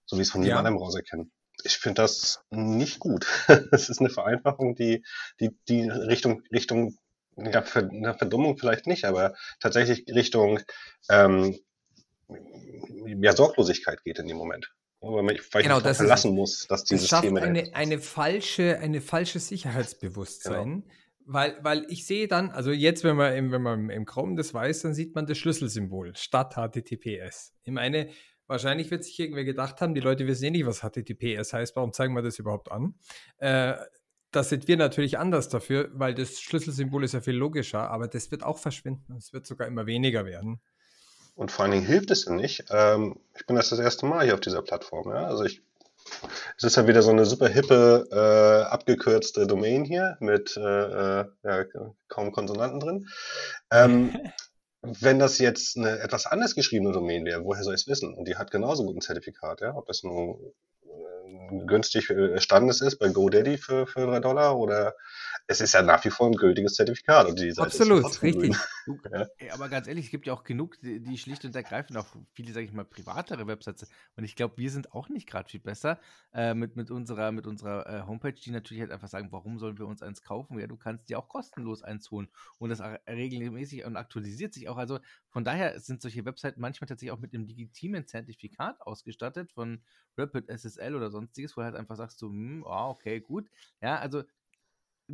So wie es von ja. Browser kennen. Ich finde das nicht gut. Es ist eine Vereinfachung, die, die, die Richtung, Richtung, ja, für, eine Verdummung vielleicht nicht, aber tatsächlich Richtung ähm, ja, Sorglosigkeit geht in dem Moment. Weil man genau, ich verlassen ist, muss, dass die Systeme. Eine, eine, falsche, eine falsche Sicherheitsbewusstsein. Genau. Weil, weil ich sehe dann, also jetzt, wenn man, im, wenn man im Chrome das weiß, dann sieht man das Schlüsselsymbol statt HTTPS. Ich meine, wahrscheinlich wird sich irgendwer gedacht haben, die Leute wissen eh nicht, was HTTPS heißt, warum zeigen wir das überhaupt an? Äh, das sind wir natürlich anders dafür, weil das Schlüsselsymbol ist ja viel logischer, aber das wird auch verschwinden. Es wird sogar immer weniger werden. Und vor allen Dingen hilft es ja nicht. Ähm, ich bin das das erste Mal hier auf dieser Plattform. Ja? Also ich, es ist ja wieder so eine super hippe, äh, abgekürzte Domain hier mit äh, äh ja, kaum Konsonanten drin. Ähm, wenn das jetzt eine etwas anders geschriebene Domain wäre, woher soll ich es wissen? Und die hat genauso gut ein Zertifikat, ja? Ob das nun äh, günstig Standes ist bei GoDaddy für, für 3 Dollar oder es ist ja nach wie vor ein gültiges Zertifikat. Und die Absolut, richtig. ja. Aber ganz ehrlich, es gibt ja auch genug, die, die schlicht und ergreifend auch viele, sage ich mal, privatere Websites. Und ich glaube, wir sind auch nicht gerade viel besser äh, mit, mit unserer, mit unserer äh, Homepage, die natürlich halt einfach sagen, warum sollen wir uns eins kaufen? Ja, du kannst dir auch kostenlos eins holen. Und das regelmäßig und aktualisiert sich auch. Also von daher sind solche Webseiten manchmal tatsächlich auch mit einem legitimen Zertifikat ausgestattet von Rapid SSL oder sonstiges, wo du halt einfach sagst, so, hm, oh, okay, gut. Ja, also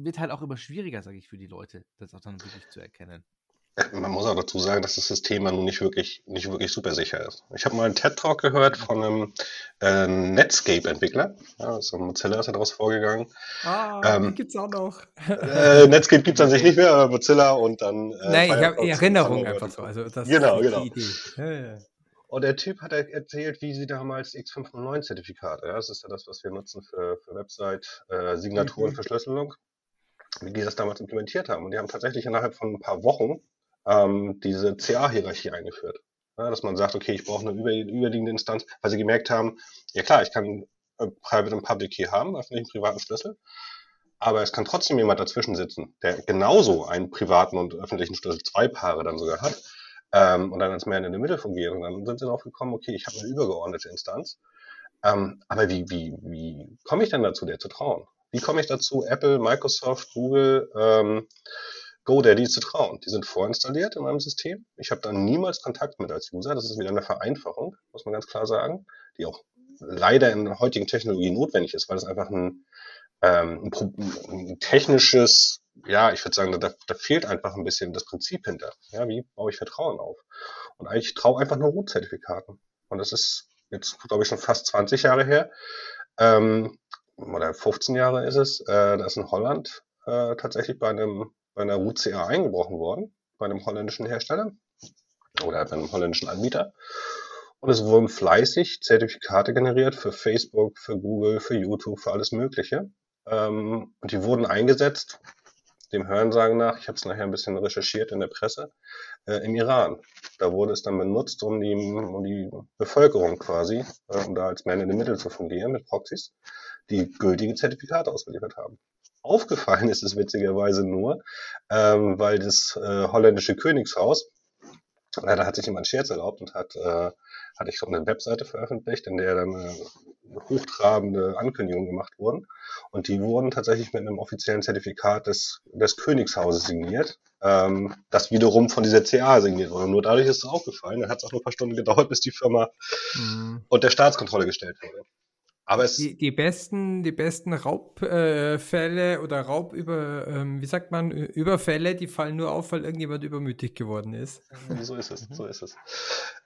wird halt auch immer schwieriger, sage ich, für die Leute, das auch dann wirklich zu erkennen. Man muss auch dazu sagen, dass das System nun nicht wirklich, nicht wirklich super sicher ist. Ich habe mal einen TED-Talk gehört von einem äh, Netscape-Entwickler. Ja, also Mozilla ist daraus vorgegangen. Ah, ähm, die es auch noch. äh, Netscape gibt es an sich nicht mehr, aber Mozilla und dann. Äh, Nein, ich habe Erinnerung einfach so. Also das genau, genau. Ja, ja. Und der Typ hat erzählt, wie sie damals X509-Zertifikate, ja, das ist ja das, was wir nutzen für, für Website, äh, mhm. Verschlüsselung, wie die das damals implementiert haben. Und die haben tatsächlich innerhalb von ein paar Wochen ähm, diese CA-Hierarchie eingeführt. Ja, dass man sagt, okay, ich brauche eine über, überliegende Instanz, weil sie gemerkt haben, ja klar, ich kann äh, Private und Public Key haben, öffentlichen privaten Schlüssel, aber es kann trotzdem jemand dazwischen sitzen, der genauso einen privaten und öffentlichen Schlüssel, zwei Paare dann sogar hat, ähm, und dann als Man in the Middle fungiert. Und dann sind sie darauf gekommen, okay, ich habe eine übergeordnete Instanz. Ähm, aber wie, wie, wie komme ich denn dazu, der zu trauen? Wie komme ich dazu, Apple, Microsoft, Google, ähm, GoDaddy zu trauen? Die sind vorinstalliert in meinem System. Ich habe da niemals Kontakt mit als User. Das ist wieder eine Vereinfachung, muss man ganz klar sagen, die auch leider in der heutigen Technologie notwendig ist, weil es einfach ein, ähm, ein, technisches, ja, ich würde sagen, da, da fehlt einfach ein bisschen das Prinzip hinter. Ja, wie baue ich Vertrauen auf? Und eigentlich traue einfach nur Root-Zertifikaten. Und das ist jetzt, glaube ich, schon fast 20 Jahre her. Ähm, oder 15 Jahre ist es, äh, da ist in Holland äh, tatsächlich bei einem bei einer UCA eingebrochen worden, bei einem holländischen Hersteller oder bei einem holländischen Anbieter. Und es wurden fleißig Zertifikate generiert für Facebook, für Google, für YouTube, für alles Mögliche. Ähm, und die wurden eingesetzt, dem Hörensagen nach, ich habe es nachher ein bisschen recherchiert in der Presse, äh, im Iran. Da wurde es dann benutzt, um die, um die Bevölkerung quasi, äh, um da als Man in the Middle zu fungieren mit Proxys, die gültige Zertifikate ausgeliefert haben. Aufgefallen ist es witzigerweise nur, ähm, weil das äh, holländische Königshaus, äh, da hat sich jemand Scherz erlaubt und hat, äh, hatte ich glaube eine Webseite veröffentlicht, in der dann äh, hochtrabende Ankündigungen gemacht wurden. Und die wurden tatsächlich mit einem offiziellen Zertifikat des, des Königshauses signiert, ähm, das wiederum von dieser CA signiert wurde. Und nur dadurch ist es aufgefallen. Dann hat es auch nur ein paar Stunden gedauert, bis die Firma mhm. unter Staatskontrolle gestellt wurde. Aber es die, die besten, die besten Raubfälle äh, oder Raubüber, ähm, wie sagt man, Überfälle, die fallen nur auf, weil irgendjemand übermütig geworden ist. So ist es, so ist es.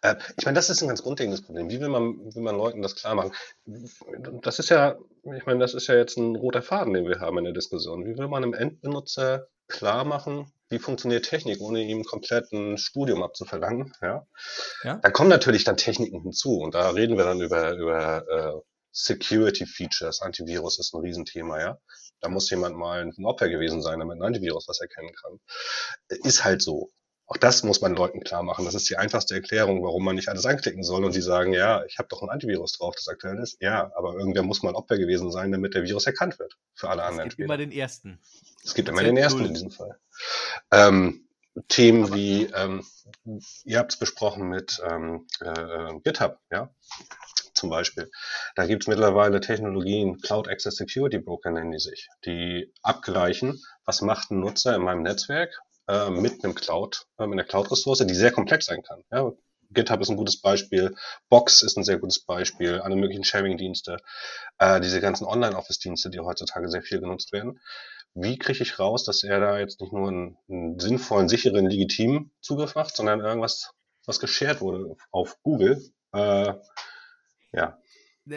Äh, ich meine, das ist ein ganz grundlegendes Problem. Wie will man, will man Leuten das klar machen? Das ist ja, ich meine, das ist ja jetzt ein roter Faden, den wir haben in der Diskussion. Wie will man einem Endbenutzer klar machen, wie funktioniert Technik, ohne ihm komplett ein Studium abzuverlangen? Ja. ja. Da kommen natürlich dann Techniken hinzu und da reden wir dann über, über äh, Security Features, Antivirus ist ein Riesenthema, ja. Da muss jemand mal ein Opfer gewesen sein, damit ein Antivirus was erkennen kann. Ist halt so. Auch das muss man Leuten klar machen. Das ist die einfachste Erklärung, warum man nicht alles anklicken soll. Und die sagen, ja, ich habe doch ein Antivirus drauf, das aktuell ist. Ja, aber irgendwer muss mal ein Opfer gewesen sein, damit der Virus erkannt wird. Für alle anderen. Es gibt immer den ersten. Es gibt immer den ersten in diesem Fall. Ähm, Themen aber wie, ähm, ihr habt es besprochen mit ähm, äh, GitHub, ja zum Beispiel. Da gibt es mittlerweile Technologien, Cloud Access Security Broker nennen die sich, die abgleichen, was macht ein Nutzer in meinem Netzwerk äh, mit einem Cloud, äh, mit einer Cloud-Ressource, die sehr komplex sein kann. Ja, GitHub ist ein gutes Beispiel, Box ist ein sehr gutes Beispiel, alle möglichen Sharing-Dienste, äh, diese ganzen Online-Office-Dienste, die heutzutage sehr viel genutzt werden. Wie kriege ich raus, dass er da jetzt nicht nur einen, einen sinnvollen, sicheren, legitimen Zugriff macht, sondern irgendwas, was geshared wurde auf Google, äh, ja.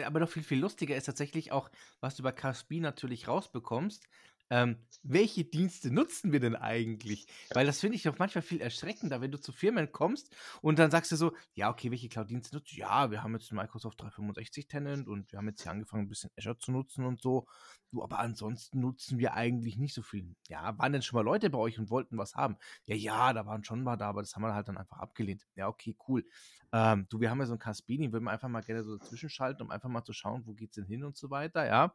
Aber noch viel, viel lustiger ist tatsächlich auch, was du über KSB natürlich rausbekommst, ähm, welche Dienste nutzen wir denn eigentlich? Weil das finde ich doch manchmal viel erschreckender, wenn du zu Firmen kommst und dann sagst du so, ja, okay, welche Cloud-Dienste nutzt du? Ja, wir haben jetzt Microsoft 365 Tenant und wir haben jetzt hier angefangen, ein bisschen Azure zu nutzen und so. Du, aber ansonsten nutzen wir eigentlich nicht so viel. Ja, waren denn schon mal Leute bei euch und wollten was haben? Ja, ja, da waren schon mal da, aber das haben wir halt dann einfach abgelehnt. Ja, okay, cool. Ähm, du, wir haben ja so ein Caspini, würden wir einfach mal gerne so dazwischen schalten, um einfach mal zu schauen, wo geht es denn hin und so weiter, ja.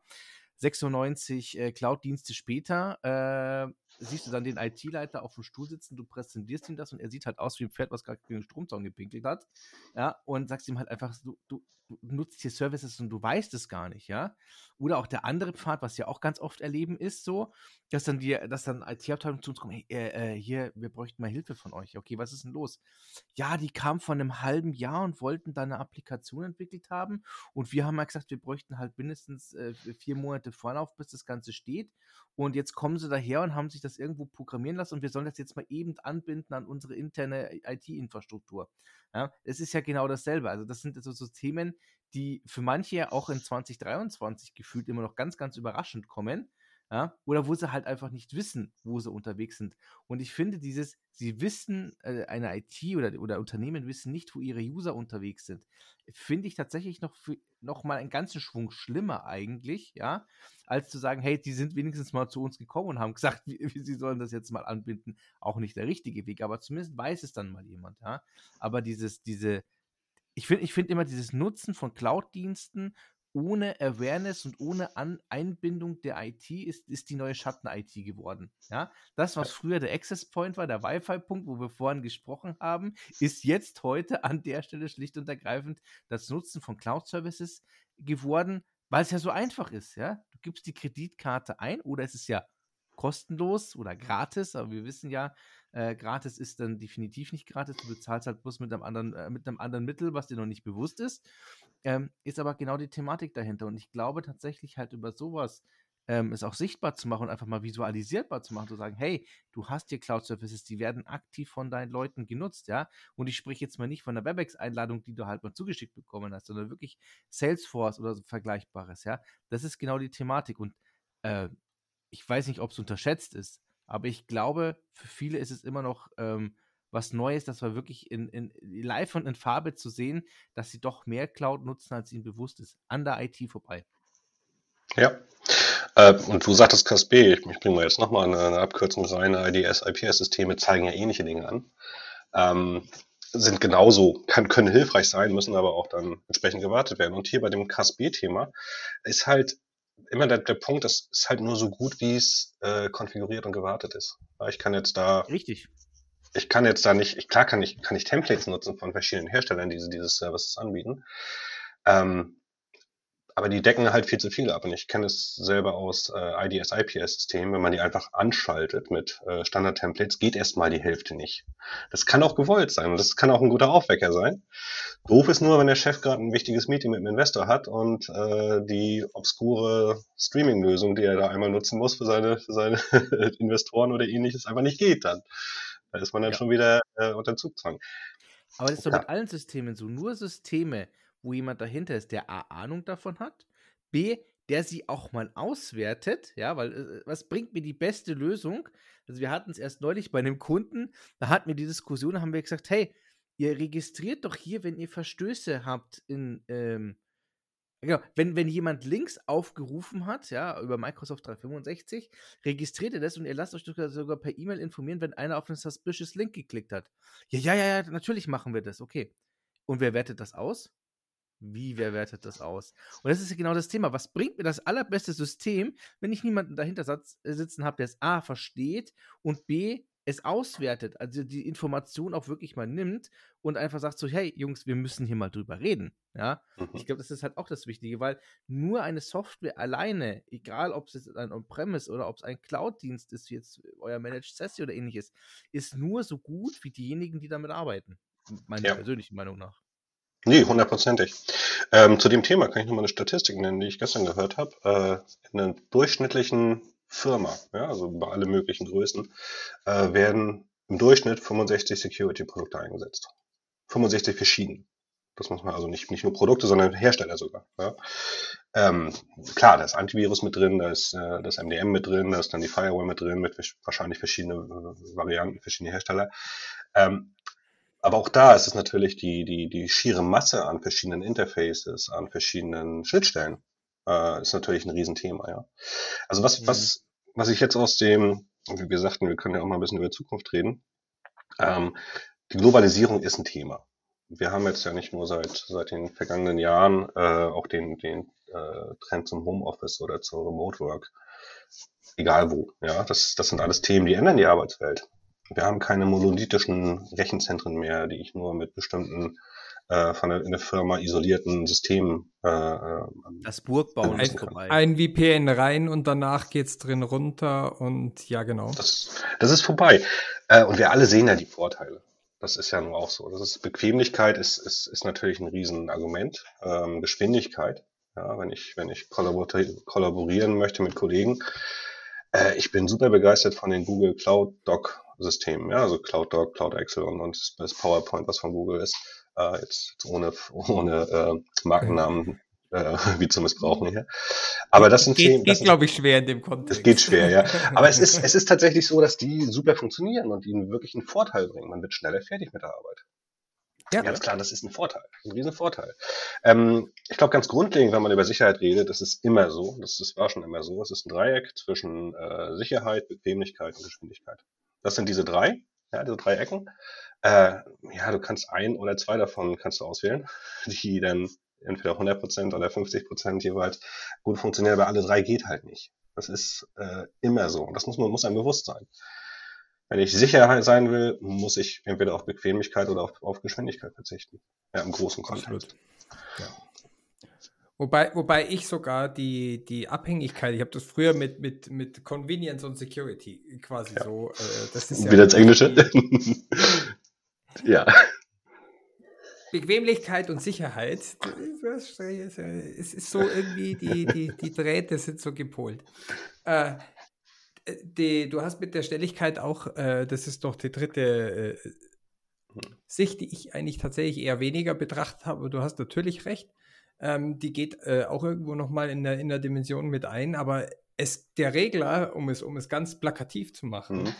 96 äh, Cloud-Dienste später äh, siehst du dann den IT-Leiter auf dem Stuhl sitzen, du präsentierst ihm das und er sieht halt aus wie ein Pferd, was gerade gegen den Stromzaun gepinkelt hat. Ja, und sagst ihm halt einfach, du, du, du nutzt hier Services und du weißt es gar nicht, ja. Oder auch der andere Pfad, was wir auch ganz oft erleben, ist so, dass dann die, dass dann IT-Abteilung zu uns kommt, hey, äh, äh, hier, wir bräuchten mal Hilfe von euch. Okay, was ist denn los? Ja, die kamen vor einem halben Jahr und wollten da eine Applikation entwickelt haben und wir haben mal gesagt, wir bräuchten halt mindestens äh, vier Monate Vorlauf, bis das Ganze steht. Und jetzt kommen sie daher und haben sich das irgendwo programmieren lassen und wir sollen das jetzt mal eben anbinden an unsere interne IT-Infrastruktur. Ja, es ist ja genau dasselbe. Also das sind also so Themen, die für manche auch in 2023 gefühlt immer noch ganz, ganz überraschend kommen. Ja, oder wo sie halt einfach nicht wissen, wo sie unterwegs sind. Und ich finde dieses, sie wissen, äh, eine IT oder, oder Unternehmen wissen nicht, wo ihre User unterwegs sind, finde ich tatsächlich noch, für, noch mal einen ganzen Schwung schlimmer eigentlich, ja, als zu sagen, hey, die sind wenigstens mal zu uns gekommen und haben gesagt, wie, wie, sie sollen das jetzt mal anbinden. Auch nicht der richtige Weg, aber zumindest weiß es dann mal jemand, ja. Aber dieses, diese, ich finde ich find immer dieses Nutzen von Cloud-Diensten ohne Awareness und ohne An Einbindung der IT ist, ist die neue Schatten-IT geworden. Ja, das, was früher der Access Point war, der Wi-Fi-Punkt, wo wir vorhin gesprochen haben, ist jetzt heute an der Stelle schlicht und ergreifend das Nutzen von Cloud-Services geworden, weil es ja so einfach ist. Ja, du gibst die Kreditkarte ein oder es ist ja kostenlos oder gratis, aber wir wissen ja, äh, gratis ist dann definitiv nicht gratis. Du bezahlst halt bloß mit einem anderen, äh, mit einem anderen Mittel, was dir noch nicht bewusst ist. Ähm, ist aber genau die Thematik dahinter. Und ich glaube tatsächlich halt über sowas ähm, es auch sichtbar zu machen und einfach mal visualisierbar zu machen, zu sagen, hey, du hast hier Cloud Services, die werden aktiv von deinen Leuten genutzt, ja. Und ich spreche jetzt mal nicht von der WebEx-Einladung, die du halt mal zugeschickt bekommen hast, sondern wirklich Salesforce oder so Vergleichbares, ja. Das ist genau die Thematik. Und äh, ich weiß nicht, ob es unterschätzt ist, aber ich glaube, für viele ist es immer noch ähm, was Neues, das war wirklich in, in live und in Farbe zu sehen, dass sie doch mehr Cloud nutzen, als ihnen bewusst ist. An der IT vorbei. Ja. Äh, und du sagtest KSB, ich, ich bringe mal jetzt nochmal eine, eine Abkürzung rein. IDS, IPS-Systeme zeigen ja ähnliche Dinge an. Ähm, sind genauso, kann, können hilfreich sein, müssen aber auch dann entsprechend gewartet werden. Und hier bei dem KSB-Thema ist halt immer der, der Punkt, das ist halt nur so gut, wie es äh, konfiguriert und gewartet ist. Ich kann jetzt da. Richtig. Ich kann jetzt da nicht, ich, klar kann ich, kann ich Templates nutzen von verschiedenen Herstellern, die diese Services anbieten. Ähm, aber die decken halt viel zu viel ab. Und ich kenne es selber aus äh, IDS-IPS-Systemen, wenn man die einfach anschaltet mit äh, Standard-Templates, geht erstmal die Hälfte nicht. Das kann auch gewollt sein und das kann auch ein guter Aufwecker sein. Doof ist nur, wenn der Chef gerade ein wichtiges Meeting mit dem Investor hat und äh, die obskure Streaming-Lösung, die er da einmal nutzen muss für seine, für seine Investoren oder ähnliches, einfach nicht geht dann. Da ist man dann ja. schon wieder äh, unter Zugzwang. Aber das ist doch ja. mit allen Systemen so. Nur Systeme, wo jemand dahinter ist, der A, Ahnung davon hat, B, der sie auch mal auswertet, ja, weil äh, was bringt mir die beste Lösung? Also wir hatten es erst neulich bei einem Kunden, da hatten wir die Diskussion, haben wir gesagt, hey, ihr registriert doch hier, wenn ihr Verstöße habt in, ähm, genau, wenn, wenn jemand Links aufgerufen hat, ja, über Microsoft 365, registriert ihr das und ihr lasst euch sogar per E-Mail informieren, wenn einer auf einen suspicious Link geklickt hat. Ja, ja, ja, ja, natürlich machen wir das, okay. Und wer wertet das aus? Wie, wer wertet das aus? Und das ist genau das Thema. Was bringt mir das allerbeste System, wenn ich niemanden dahinter äh, sitzen habe, der es A versteht und B es auswertet, also die Information auch wirklich mal nimmt und einfach sagt so, hey Jungs, wir müssen hier mal drüber reden. Ja, mhm. ich glaube, das ist halt auch das Wichtige, weil nur eine Software alleine, egal ob es jetzt ein On-Premise oder ob es ein Cloud-Dienst ist, wie jetzt euer Managed Session oder ähnliches, ist nur so gut wie diejenigen, die damit arbeiten. Meiner ja. persönlichen Meinung nach. Nee, hundertprozentig. Ähm, zu dem Thema kann ich nochmal eine Statistik nennen, die ich gestern gehört habe. Äh, in einer durchschnittlichen Firma, ja, also bei alle möglichen Größen, äh, werden im Durchschnitt 65 Security-Produkte eingesetzt. 65 verschieden. Das muss man also nicht, nicht nur Produkte, sondern Hersteller sogar. Ja. Ähm, klar, da ist Antivirus mit drin, da ist äh, das MDM mit drin, da ist dann die Firewall mit drin, mit wahrscheinlich verschiedene äh, Varianten, verschiedene Hersteller. Ähm, aber auch da ist es natürlich die, die, die schiere Masse an verschiedenen Interfaces, an verschiedenen Schnittstellen, äh, ist natürlich ein Riesenthema, ja. Also was, mhm. was, was ich jetzt aus dem, wie wir sagten, wir können ja auch mal ein bisschen über Zukunft reden, ähm, die Globalisierung ist ein Thema. Wir haben jetzt ja nicht nur seit, seit den vergangenen Jahren äh, auch den, den äh, Trend zum Homeoffice oder zur Remote Work. Egal wo, ja. Das, das sind alles Themen, die ändern die Arbeitswelt. Wir haben keine monolithischen Rechenzentren mehr, die ich nur mit bestimmten äh, von der, in der Firma isolierten Systemen äh, äh das Burgbauen ist vorbei. Ein VPN rein und danach geht's drin runter und ja genau. Das, das ist vorbei. Äh, und wir alle sehen ja die Vorteile. Das ist ja nun auch so. Das ist Bequemlichkeit ist, ist, ist natürlich ein Riesenargument. Ähm, Geschwindigkeit. Ja, wenn ich, wenn ich kollaborieren möchte mit Kollegen. Äh, ich bin super begeistert von den Google Cloud Doc Systemen, ja, also Cloud Doc, Cloud Excel und, und das PowerPoint, was von Google ist, äh, jetzt, ohne, ohne äh, Markennamen äh, wie zu missbrauchen hier. Aber das sind geht, Themen. Das geht, glaube ich, schwer in dem Kontext. Es geht schwer, ja. Aber es ist, es ist tatsächlich so, dass die super funktionieren und ihnen wirklich einen Vorteil bringen. Man wird schneller fertig mit der Arbeit. Ja. Ganz klar, das ist ein Vorteil, ein riesen Vorteil. Ähm, ich glaube, ganz grundlegend, wenn man über Sicherheit redet, das ist immer so, das, das war schon immer so, es ist ein Dreieck zwischen äh, Sicherheit, Bequemlichkeit und Geschwindigkeit. Das sind diese drei, ja, diese drei Ecken. Äh, ja, du kannst ein oder zwei davon kannst du auswählen, die dann entweder 100% oder 50% jeweils gut funktionieren, aber alle drei geht halt nicht. Das ist äh, immer so. Und das muss man muss einem bewusst sein. Wenn ich sicher sein will, muss ich entweder auf Bequemlichkeit oder auf, auf Geschwindigkeit verzichten. Ja, im großen Kontext. Ja. Wobei, wobei ich sogar die, die Abhängigkeit, ich habe das früher mit, mit, mit Convenience und Security quasi ja. so. Äh, das ist Wieder ja ins Englische. ja. Bequemlichkeit und Sicherheit, es ist so irgendwie, die, die, die Drähte sind so gepolt. Äh, die, du hast mit der Schnelligkeit auch, äh, das ist doch die dritte äh, Sicht, die ich eigentlich tatsächlich eher weniger betrachtet habe. Du hast natürlich recht. Ähm, die geht äh, auch irgendwo nochmal in der, in der Dimension mit ein, aber es, der Regler, um es, um es ganz plakativ zu machen, mhm.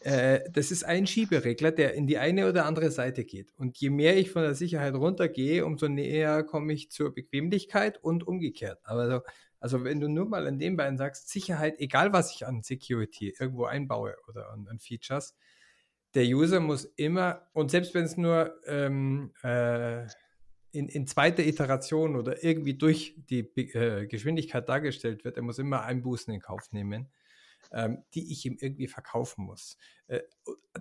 Äh, das ist ein Schieberegler, der in die eine oder andere Seite geht. Und je mehr ich von der Sicherheit runtergehe, umso näher komme ich zur Bequemlichkeit und umgekehrt. Aber so, also wenn du nur mal an dem Bein sagst, Sicherheit, egal was ich an Security irgendwo einbaue oder an, an Features, der User muss immer, und selbst wenn es nur ähm, äh, in, in zweiter Iteration oder irgendwie durch die äh, Geschwindigkeit dargestellt wird, er muss immer Einbußen in Kauf nehmen ähm, die ich ihm irgendwie verkaufen muss. Äh,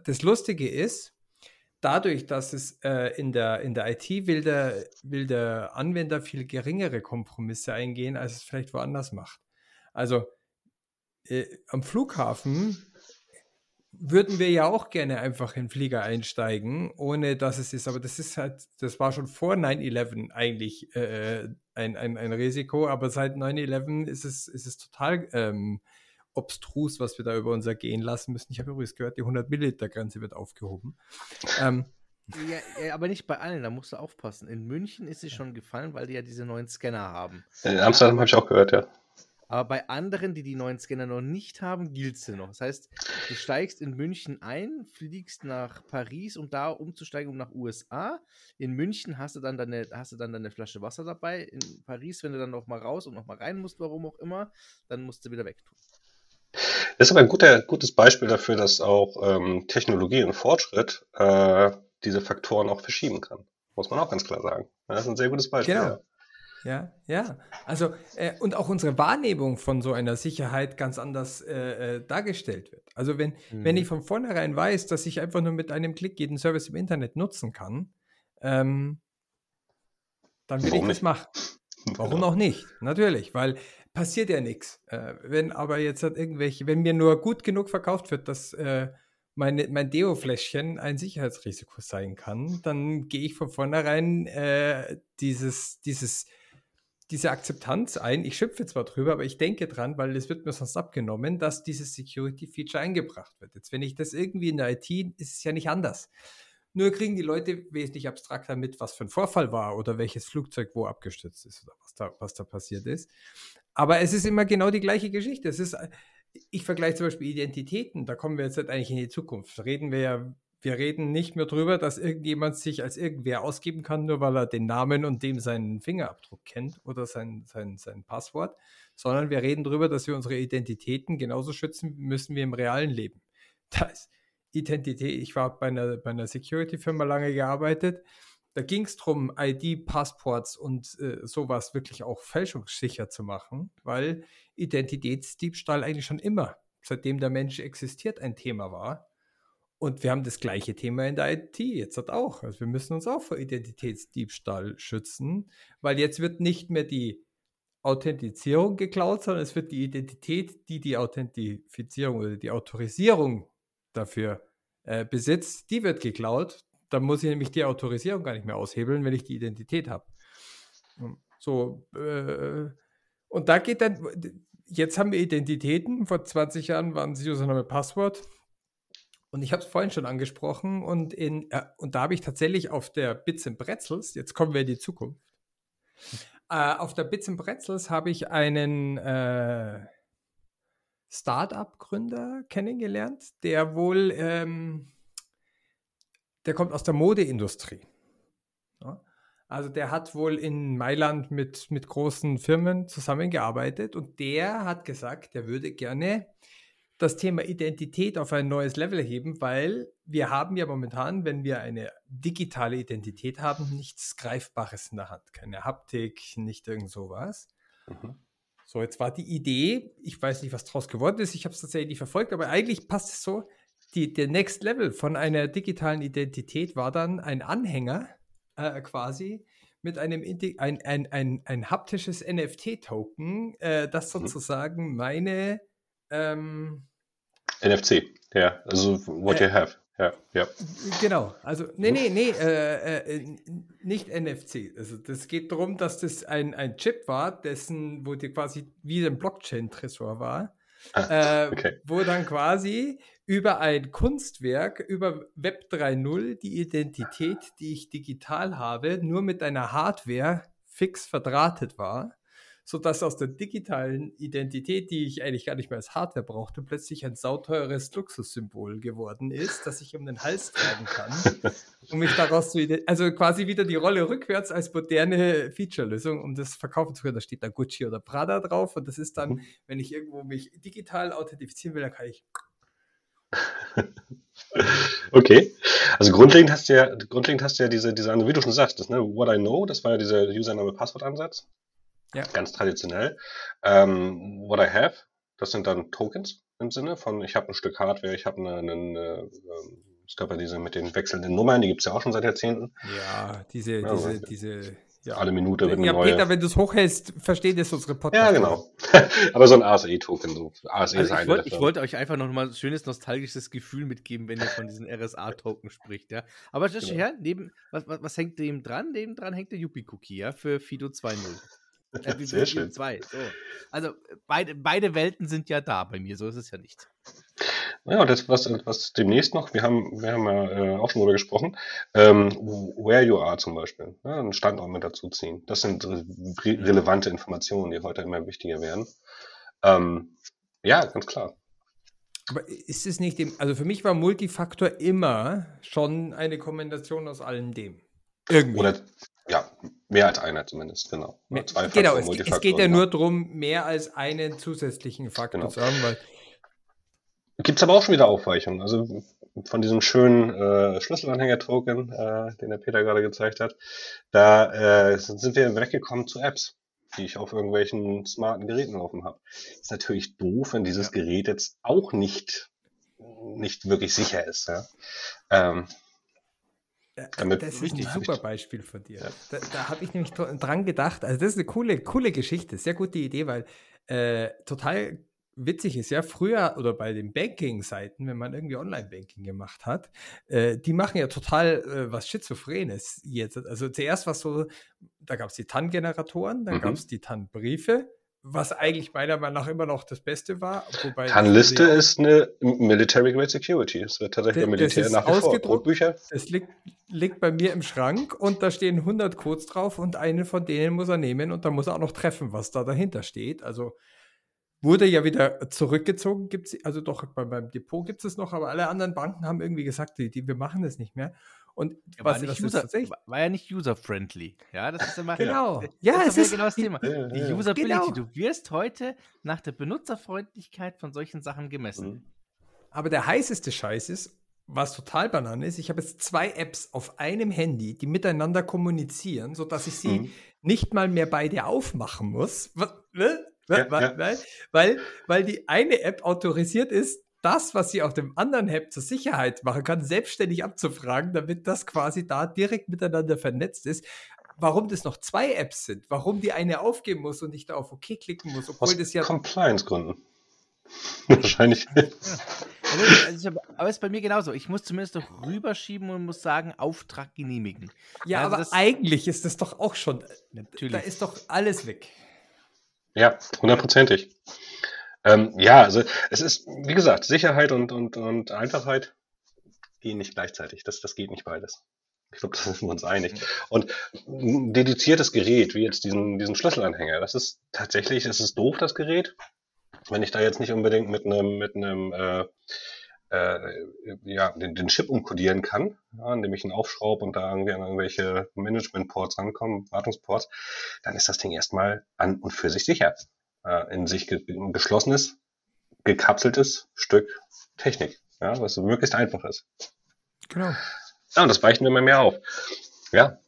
das Lustige ist, dadurch, dass es äh, in, der, in der IT will der, will der Anwender viel geringere Kompromisse eingehen, als es vielleicht woanders macht. Also äh, am Flughafen würden wir ja auch gerne einfach in den Flieger einsteigen, ohne dass es ist. Aber das ist halt, das war schon vor 9-11 eigentlich äh, ein, ein, ein Risiko, aber seit 9-11 ist es, ist es total ähm, obstrus, was wir da über unser gehen lassen müssen. Ich habe übrigens gehört, die 100 Milliliter Grenze wird aufgehoben. Ähm, ja, aber nicht bei allen, da musst du aufpassen. In München ist sie schon gefallen, weil die ja diese neuen Scanner haben. In Amsterdam habe ich auch gehört, ja. Aber bei anderen, die die neuen Scanner noch nicht haben, gilt sie noch. Das heißt, du steigst in München ein, fliegst nach Paris, um da umzusteigen, um nach USA. In München hast du dann deine, hast du dann deine Flasche Wasser dabei. In Paris, wenn du dann noch mal raus und noch mal rein musst, warum auch immer, dann musst du wieder wegtun. Das ist aber ein guter, gutes Beispiel dafür, dass auch ähm, Technologie und Fortschritt äh, diese Faktoren auch verschieben kann. Muss man auch ganz klar sagen. Das ist ein sehr gutes Beispiel. Genau. Ja, ja. Also, äh, und auch unsere Wahrnehmung von so einer Sicherheit ganz anders äh, äh, dargestellt wird. Also, wenn, mhm. wenn ich von vornherein weiß, dass ich einfach nur mit einem Klick jeden Service im Internet nutzen kann, ähm, dann will Warum ich das machen. Warum genau. auch nicht? Natürlich, weil passiert ja nichts. Äh, wenn aber jetzt halt irgendwelche, wenn mir nur gut genug verkauft wird, dass äh, meine, mein Deo-Fläschchen ein Sicherheitsrisiko sein kann, dann gehe ich von vornherein äh, dieses, dieses, diese Akzeptanz ein. Ich schimpfe zwar drüber, aber ich denke dran, weil es wird mir sonst abgenommen, dass dieses Security-Feature eingebracht wird. Jetzt, wenn ich das irgendwie in der IT, ist es ja nicht anders. Nur kriegen die Leute wesentlich abstrakter mit, was für ein Vorfall war oder welches Flugzeug wo abgestürzt ist oder was da, was da passiert ist. Aber es ist immer genau die gleiche Geschichte. Es ist, ich vergleiche zum Beispiel Identitäten, da kommen wir jetzt halt eigentlich in die Zukunft. Reden wir ja, wir reden nicht mehr drüber, dass irgendjemand sich als irgendwer ausgeben kann, nur weil er den Namen und dem seinen Fingerabdruck kennt oder sein, sein, sein Passwort, sondern wir reden darüber, dass wir unsere Identitäten genauso schützen müssen wie im realen Leben. Da ist Identität, ich war bei einer, bei einer Security-Firma lange gearbeitet da ging es darum, ID-Passports und äh, sowas wirklich auch fälschungssicher zu machen, weil Identitätsdiebstahl eigentlich schon immer, seitdem der Mensch existiert, ein Thema war. Und wir haben das gleiche Thema in der IT jetzt hat auch. Also wir müssen uns auch vor Identitätsdiebstahl schützen, weil jetzt wird nicht mehr die Authentifizierung geklaut, sondern es wird die Identität, die die Authentifizierung oder die Autorisierung dafür äh, besitzt, die wird geklaut dann muss ich nämlich die Autorisierung gar nicht mehr aushebeln, wenn ich die Identität habe. So, äh, und da geht dann, jetzt haben wir Identitäten, vor 20 Jahren waren sie Username Passwort. Und ich habe es vorhin schon angesprochen und, in, äh, und da habe ich tatsächlich auf der Bits and Pretzels, jetzt kommen wir in die Zukunft, äh, auf der Bits and Pretzels habe ich einen äh, Startup-Gründer kennengelernt, der wohl ähm, der kommt aus der Modeindustrie. Ja? Also der hat wohl in Mailand mit, mit großen Firmen zusammengearbeitet und der hat gesagt, der würde gerne das Thema Identität auf ein neues Level heben, weil wir haben ja momentan, wenn wir eine digitale Identität haben, nichts Greifbares in der Hand. Keine Haptik, nicht irgend sowas. Mhm. So, jetzt war die Idee, ich weiß nicht, was daraus geworden ist, ich habe es tatsächlich nicht verfolgt, aber eigentlich passt es so, die, der Next Level von einer digitalen Identität war dann ein Anhänger äh, quasi mit einem ein, ein, ein, ein haptisches NFT-Token, äh, das mhm. sozusagen meine ähm, NFC, ja, also what äh, you have. Ja, ja. Genau, also nee, nee, nee, äh, äh, nicht NFC. Also das geht darum, dass das ein, ein Chip war, dessen, wo die quasi wie ein Blockchain-Tresor war. Ah, äh, okay. wo dann quasi über ein Kunstwerk, über Web 3.0 die Identität, die ich digital habe, nur mit einer Hardware fix verdrahtet war, sodass aus der digitalen Identität, die ich eigentlich gar nicht mehr als Hardware brauchte, plötzlich ein sauteures Luxussymbol geworden ist, das ich um den Hals tragen kann, um mich daraus zu also quasi wieder die Rolle rückwärts als moderne Feature-Lösung, um das verkaufen zu können. Da steht da Gucci oder Prada drauf und das ist dann, mhm. wenn ich irgendwo mich digital authentifizieren will, dann kann ich okay. Also grundlegend hast du ja, grundlegend hast du ja diese, diese, wie du schon sagst, das, ne, What I Know, das war ja dieser Username-Passwort-Ansatz. Ja. Ganz traditionell. Ähm, what I Have, das sind dann Tokens im Sinne von, ich habe ein Stück Hardware, ich habe eine, eine, eine es gab ja diese mit den wechselnden Nummern, die gibt es ja auch schon seit Jahrzehnten. Ja, diese, ja, diese, diese ja. Alle Minute wird Ja, Peter, wenn du es hochhältst, versteht es unsere Podcast. Ja, genau. Aber so ein ASE-Token, so ASE also ich, wollt, ich wollte euch einfach noch mal ein schönes nostalgisches Gefühl mitgeben, wenn ihr von diesen RSA-Token spricht, ja. Aber das genau. her, neben, was, was, was, hängt dem dran? Neben dran hängt der Yuppie-Cookie, ja, für Fido 2.0. Äh, Sehr schön. 2, so. Also beide, beide Welten sind ja da bei mir, so ist es ja nicht. Ja, das, was, was demnächst noch, wir haben, wir haben ja äh, auch schon darüber gesprochen, ähm, where you are zum Beispiel, ja, einen Standort mit dazu ziehen. Das sind re relevante Informationen, die heute immer wichtiger werden. Ähm, ja, ganz klar. Aber ist es nicht dem, also für mich war Multifaktor immer schon eine Kombination aus allem dem. Irgendwie. Oder mehr als einer zumindest, genau. Mehr, genau, es, es, geht ja nur darum, mehr als einen zusätzlichen Faktor genau. zu haben, weil Gibt es aber auch schon wieder Aufweichungen. Also von diesem schönen äh, Schlüsselanhänger-Token, äh, den der Peter gerade gezeigt hat, da äh, sind wir weggekommen zu Apps, die ich auf irgendwelchen smarten Geräten laufen habe. Ist natürlich doof, wenn dieses ja. Gerät jetzt auch nicht, nicht wirklich sicher ist. Ja? Ähm, damit das ist ein super Beispiel von dir. Ja. Da, da habe ich nämlich dran gedacht. Also das ist eine coole, coole Geschichte, sehr gute Idee, weil äh, total witzig ist ja, früher oder bei den Banking-Seiten, wenn man irgendwie Online-Banking gemacht hat, äh, die machen ja total äh, was Schizophrenes jetzt. Also zuerst war es so, da gab es die TAN-Generatoren, dann mhm. gab es die TAN-Briefe, was eigentlich meiner Meinung nach immer noch das Beste war. TAN-Liste ist eine Military Grade Security. Das wird tatsächlich beim Militär nach wie vor. Codebücher. Es liegt, liegt bei mir im Schrank und da stehen 100 Codes drauf und einen von denen muss er nehmen und da muss er auch noch treffen, was da dahinter steht. Also Wurde ja wieder zurückgezogen, gibt's, also doch beim, beim Depot gibt es noch, aber alle anderen Banken haben irgendwie gesagt, die, die wir machen das nicht mehr. Und ja, was, war, user, war, ja nicht user-friendly. Ja, das ist immer genau. Ja, das es ist genau das Thema. Die Usability. Genau. Du wirst heute nach der Benutzerfreundlichkeit von solchen Sachen gemessen. Mhm. Aber der heißeste Scheiß ist, was total banan ist, ich habe jetzt zwei Apps auf einem Handy, die miteinander kommunizieren, sodass ich sie mhm. nicht mal mehr beide aufmachen muss. Was, ne? Ja, weil, ja. Weil, weil, weil die eine App autorisiert ist, das, was sie auf dem anderen App zur Sicherheit machen kann, selbstständig abzufragen, damit das quasi da direkt miteinander vernetzt ist. Warum das noch zwei Apps sind, warum die eine aufgeben muss und nicht da auf OK klicken muss, obwohl Aus das ja. Compliance-Gründen. Wahrscheinlich. Ja. Also, also, aber es ist bei mir genauso. Ich muss zumindest doch rüberschieben und muss sagen, Auftrag genehmigen. Ja, also aber eigentlich ist das doch auch schon. Natürlich. Da ist doch alles weg. Ja, hundertprozentig. Ähm, ja, also es ist, wie gesagt, Sicherheit und, und, und Einfachheit gehen nicht gleichzeitig. Das, das geht nicht beides. Ich glaube, da sind wir uns einig. Und ein dediziertes Gerät, wie jetzt diesen, diesen Schlüsselanhänger, das ist tatsächlich, das ist doof, das Gerät. Wenn ich da jetzt nicht unbedingt mit einem, mit einem äh, äh, ja, den, den Chip umkodieren kann, ja, indem ich ihn aufschraube und da irgendwie an irgendwelche Management-Ports ankommen, Wartungsports, dann ist das Ding erstmal an und für sich sicher. Äh, in sich ge geschlossenes, gekapseltes Stück Technik, ja, was möglichst einfach ist. Genau. Ja, und das weichen wir immer mehr auf. Ja,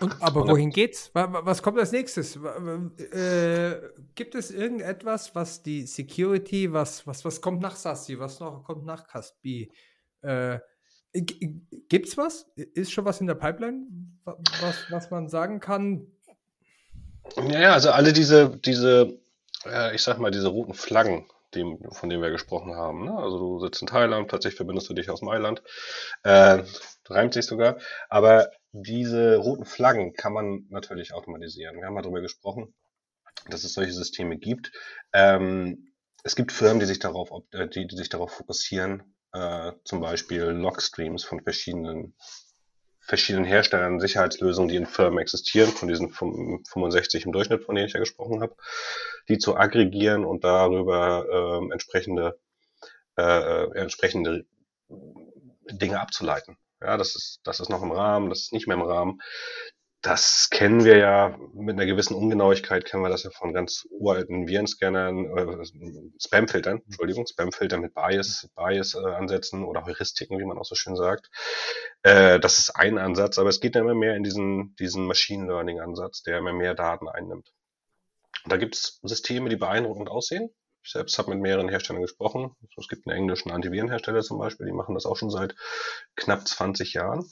und, aber wohin geht's? Was kommt als nächstes? Äh, gibt es irgendetwas, was die Security, was, was, was kommt nach SASI, was noch kommt nach Caspi? Äh, gibt's was? Ist schon was in der Pipeline, was, was man sagen kann? Ja, also alle diese, diese, äh, ich sag mal, diese roten Flaggen, die, von denen wir gesprochen haben. Ne? Also du sitzt in Thailand, plötzlich verbindest du dich aus Mailand. Äh, reimt sich sogar. Aber diese roten Flaggen kann man natürlich automatisieren. Wir haben mal darüber gesprochen, dass es solche Systeme gibt. Ähm, es gibt Firmen, die sich darauf, äh, die, die sich darauf fokussieren, äh, zum Beispiel Logstreams von verschiedenen verschiedenen Herstellern Sicherheitslösungen, die in Firmen existieren, von diesen 65 im Durchschnitt, von denen ich ja gesprochen habe, die zu aggregieren und darüber äh, entsprechende, äh, entsprechende Dinge abzuleiten. Ja, das ist, das ist noch im Rahmen, das ist nicht mehr im Rahmen. Das kennen wir ja mit einer gewissen Ungenauigkeit, kennen wir das ja von ganz uralten Virenscannern, äh, Spamfiltern, Entschuldigung, Spamfiltern mit Bias, Bias-Ansätzen äh, oder Heuristiken, wie man auch so schön sagt. Äh, das ist ein Ansatz, aber es geht ja immer mehr in diesen, diesen Machine Learning-Ansatz, der immer mehr Daten einnimmt. Da gibt es Systeme, die beeindruckend aussehen. Ich selbst habe mit mehreren Herstellern gesprochen. Es gibt einen englischen Antivirenhersteller zum Beispiel, die machen das auch schon seit knapp 20 Jahren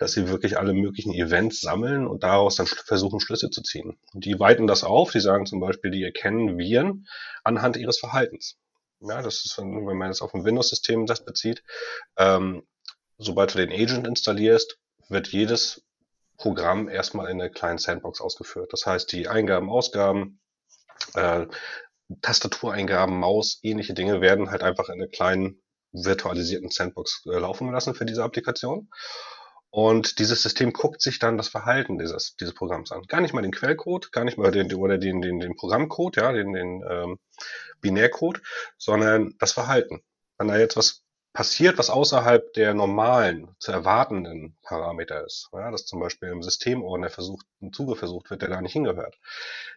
dass sie wirklich alle möglichen Events sammeln und daraus dann versuchen, Schlüsse zu ziehen. Die weiten das auf, die sagen zum Beispiel, die erkennen Viren anhand ihres Verhaltens. Ja, das ist, wenn man das auf ein Windows-System das bezieht, ähm, sobald du den Agent installierst, wird jedes Programm erstmal in einer kleinen Sandbox ausgeführt. Das heißt, die Eingaben, Ausgaben, äh, Tastatureingaben, Maus, ähnliche Dinge werden halt einfach in einer kleinen virtualisierten Sandbox äh, laufen gelassen für diese Applikation. Und dieses System guckt sich dann das Verhalten dieses, dieses Programms an. Gar nicht mal den Quellcode, gar nicht mal den, oder den, den, den Programmcode, ja, den, den ähm, Binärcode, sondern das Verhalten. Wenn da jetzt was passiert, was außerhalb der normalen, zu erwartenden Parameter ist, ja, dass zum Beispiel im Systemordner versucht, ein Zugriff versucht wird, der da nicht hingehört,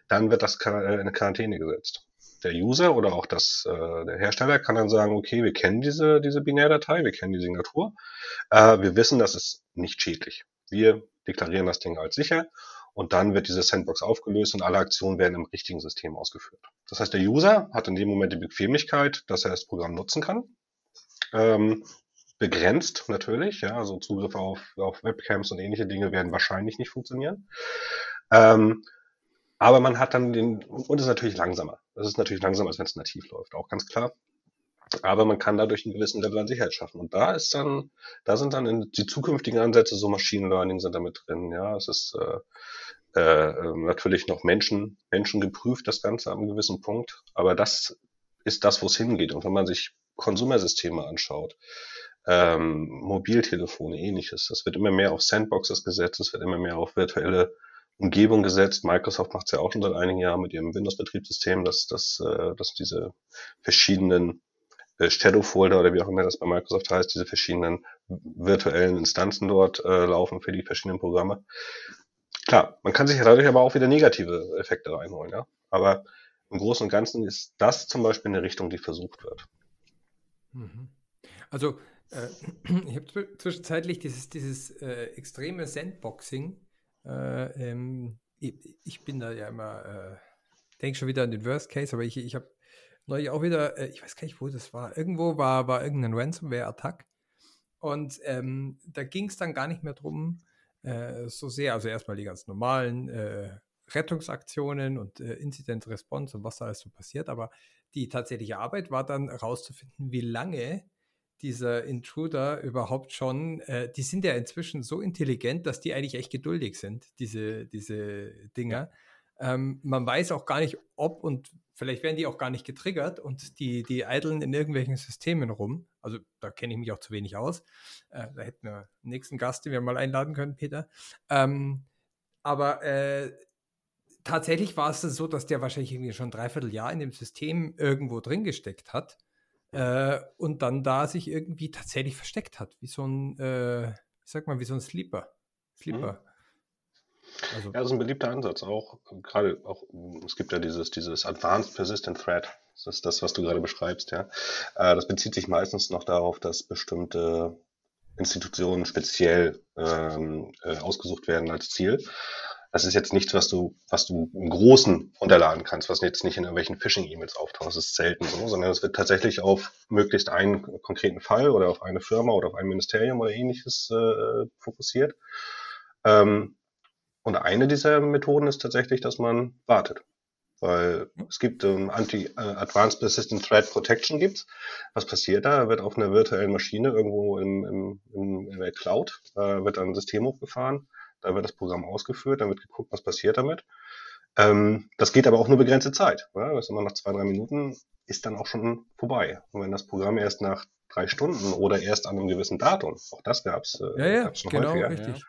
dann wird das in eine Quarantäne gesetzt der User oder auch das, äh, der Hersteller kann dann sagen, okay, wir kennen diese, diese Binärdatei, wir kennen die Signatur, äh, wir wissen, das ist nicht schädlich. Wir deklarieren das Ding als sicher und dann wird diese Sandbox aufgelöst und alle Aktionen werden im richtigen System ausgeführt. Das heißt, der User hat in dem Moment die Bequemlichkeit, dass er das Programm nutzen kann. Ähm, begrenzt natürlich, ja, also Zugriffe auf, auf Webcams und ähnliche Dinge werden wahrscheinlich nicht funktionieren. Ähm, aber man hat dann den, und ist natürlich langsamer. Das ist natürlich langsamer, als wenn es nativ läuft, auch ganz klar. Aber man kann dadurch einen gewissen Level an Sicherheit schaffen. Und da ist dann, da sind dann in die zukünftigen Ansätze, so Machine Learning sind da mit drin. Ja, es ist äh, äh, natürlich noch Menschen, Menschen geprüft, das Ganze am gewissen Punkt. Aber das ist das, wo es hingeht. Und wenn man sich Konsumersysteme anschaut, ähm, Mobiltelefone, ähnliches, das wird immer mehr auf Sandboxes gesetzt, es wird immer mehr auf virtuelle Umgebung gesetzt. Microsoft macht es ja auch schon seit einigen Jahren mit ihrem Windows-Betriebssystem, dass, dass, äh, dass diese verschiedenen äh, Shadow-Folder oder wie auch immer das bei Microsoft heißt, diese verschiedenen virtuellen Instanzen dort äh, laufen für die verschiedenen Programme. Klar, man kann sich dadurch aber auch wieder negative Effekte reinholen, ja. Aber im Großen und Ganzen ist das zum Beispiel eine Richtung, die versucht wird. Mhm. Also äh, ich habe zwischenzeitlich dieses, dieses äh, extreme Sandboxing äh, ähm, ich, bin da ja immer, äh, denke schon wieder an den Worst Case, aber ich, ich habe neulich auch wieder, äh, ich weiß gar nicht, wo das war. Irgendwo war, war irgendein Ransomware-Attack. Und ähm, da ging es dann gar nicht mehr drum, äh, so sehr, also erstmal die ganz normalen äh, Rettungsaktionen und äh, Incident Response und was da alles so passiert, aber die tatsächliche Arbeit war dann herauszufinden, wie lange dieser Intruder überhaupt schon, äh, die sind ja inzwischen so intelligent, dass die eigentlich echt geduldig sind, diese, diese Dinger. Ähm, man weiß auch gar nicht, ob und vielleicht werden die auch gar nicht getriggert und die, die eideln in irgendwelchen Systemen rum. Also da kenne ich mich auch zu wenig aus. Äh, da hätten wir einen nächsten Gast, den wir mal einladen können, Peter. Ähm, aber äh, tatsächlich war es so, dass der wahrscheinlich irgendwie schon ein Dreivierteljahr in dem System irgendwo drin gesteckt hat äh, und dann da sich irgendwie tatsächlich versteckt hat, wie so ein, äh, ich sag mal, wie so ein Sleeper. Sleeper. Mhm. Also, ja, das ist ein beliebter Ansatz. Auch gerade auch, es gibt ja dieses, dieses Advanced Persistent Threat. Das ist das, was du gerade beschreibst, ja. Äh, das bezieht sich meistens noch darauf, dass bestimmte Institutionen speziell ähm, äh, ausgesucht werden als Ziel das ist jetzt nichts, was du, was du im Großen runterladen kannst, was jetzt nicht in irgendwelchen Phishing-E-Mails auftaucht. Das ist selten so, sondern es wird tatsächlich auf möglichst einen konkreten Fall oder auf eine Firma oder auf ein Ministerium oder ähnliches äh, fokussiert. Ähm, und eine dieser Methoden ist tatsächlich, dass man wartet. Weil es gibt ähm, Anti-Advanced äh, Persistent Threat Protection gibt's. Was passiert da? Wird auf einer virtuellen Maschine irgendwo im, im, in der Cloud, äh, wird ein System hochgefahren da wird das Programm ausgeführt, dann wird geguckt, was passiert damit. Ähm, das geht aber auch nur begrenzte Zeit. Ja? Das ist immer nach zwei, drei Minuten ist dann auch schon vorbei. Und wenn das Programm erst nach drei Stunden oder erst an einem gewissen Datum, auch das gab es äh, ja, ja, genau, häufiger, richtig.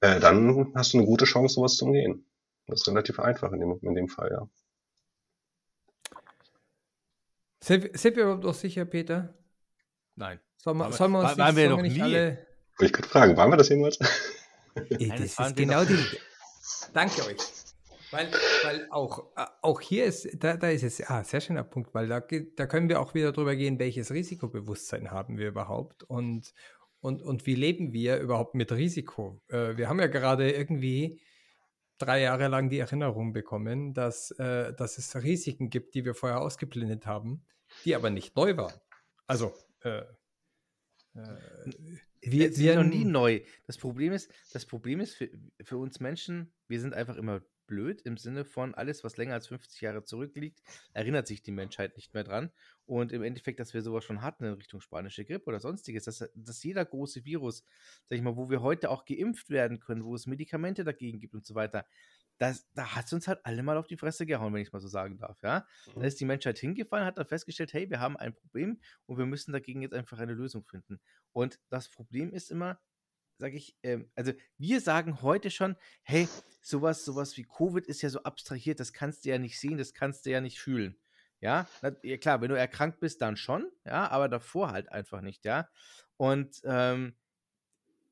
Äh, dann hast du eine gute Chance, sowas zu umgehen. Das ist relativ einfach in dem, in dem Fall, ja. Sind, sind wir überhaupt noch sicher, Peter? Nein. Sollen wir, sollen wir uns waren nicht, wir noch nie? Alle... Ich könnte fragen, waren wir das jemals? Das ist genau die. Danke euch. Weil, weil auch, äh, auch hier ist, da, da ist es, ah, sehr schöner Punkt, weil da, da können wir auch wieder drüber gehen, welches Risikobewusstsein haben wir überhaupt und, und, und wie leben wir überhaupt mit Risiko. Äh, wir haben ja gerade irgendwie drei Jahre lang die Erinnerung bekommen, dass, äh, dass es Risiken gibt, die wir vorher ausgeblendet haben, die aber nicht neu waren. Also, äh, wir, sind noch nie neu. Das Problem ist, das Problem ist für, für uns Menschen, wir sind einfach immer blöd im Sinne von alles, was länger als 50 Jahre zurückliegt, erinnert sich die Menschheit nicht mehr dran. Und im Endeffekt, dass wir sowas schon hatten in Richtung spanische Grippe oder sonstiges, dass, dass jeder große Virus, sag ich mal, wo wir heute auch geimpft werden können, wo es Medikamente dagegen gibt und so weiter, das, da hat es uns halt alle mal auf die Fresse gehauen, wenn ich es mal so sagen darf, ja. Mhm. Da ist die Menschheit hingefallen, hat dann festgestellt, hey, wir haben ein Problem und wir müssen dagegen jetzt einfach eine Lösung finden. Und das Problem ist immer, sage ich, ähm, also wir sagen heute schon, hey, sowas, sowas wie Covid ist ja so abstrahiert, das kannst du ja nicht sehen, das kannst du ja nicht fühlen. Ja, Na, ja klar, wenn du erkrankt bist, dann schon, ja, aber davor halt einfach nicht, ja. Und ähm,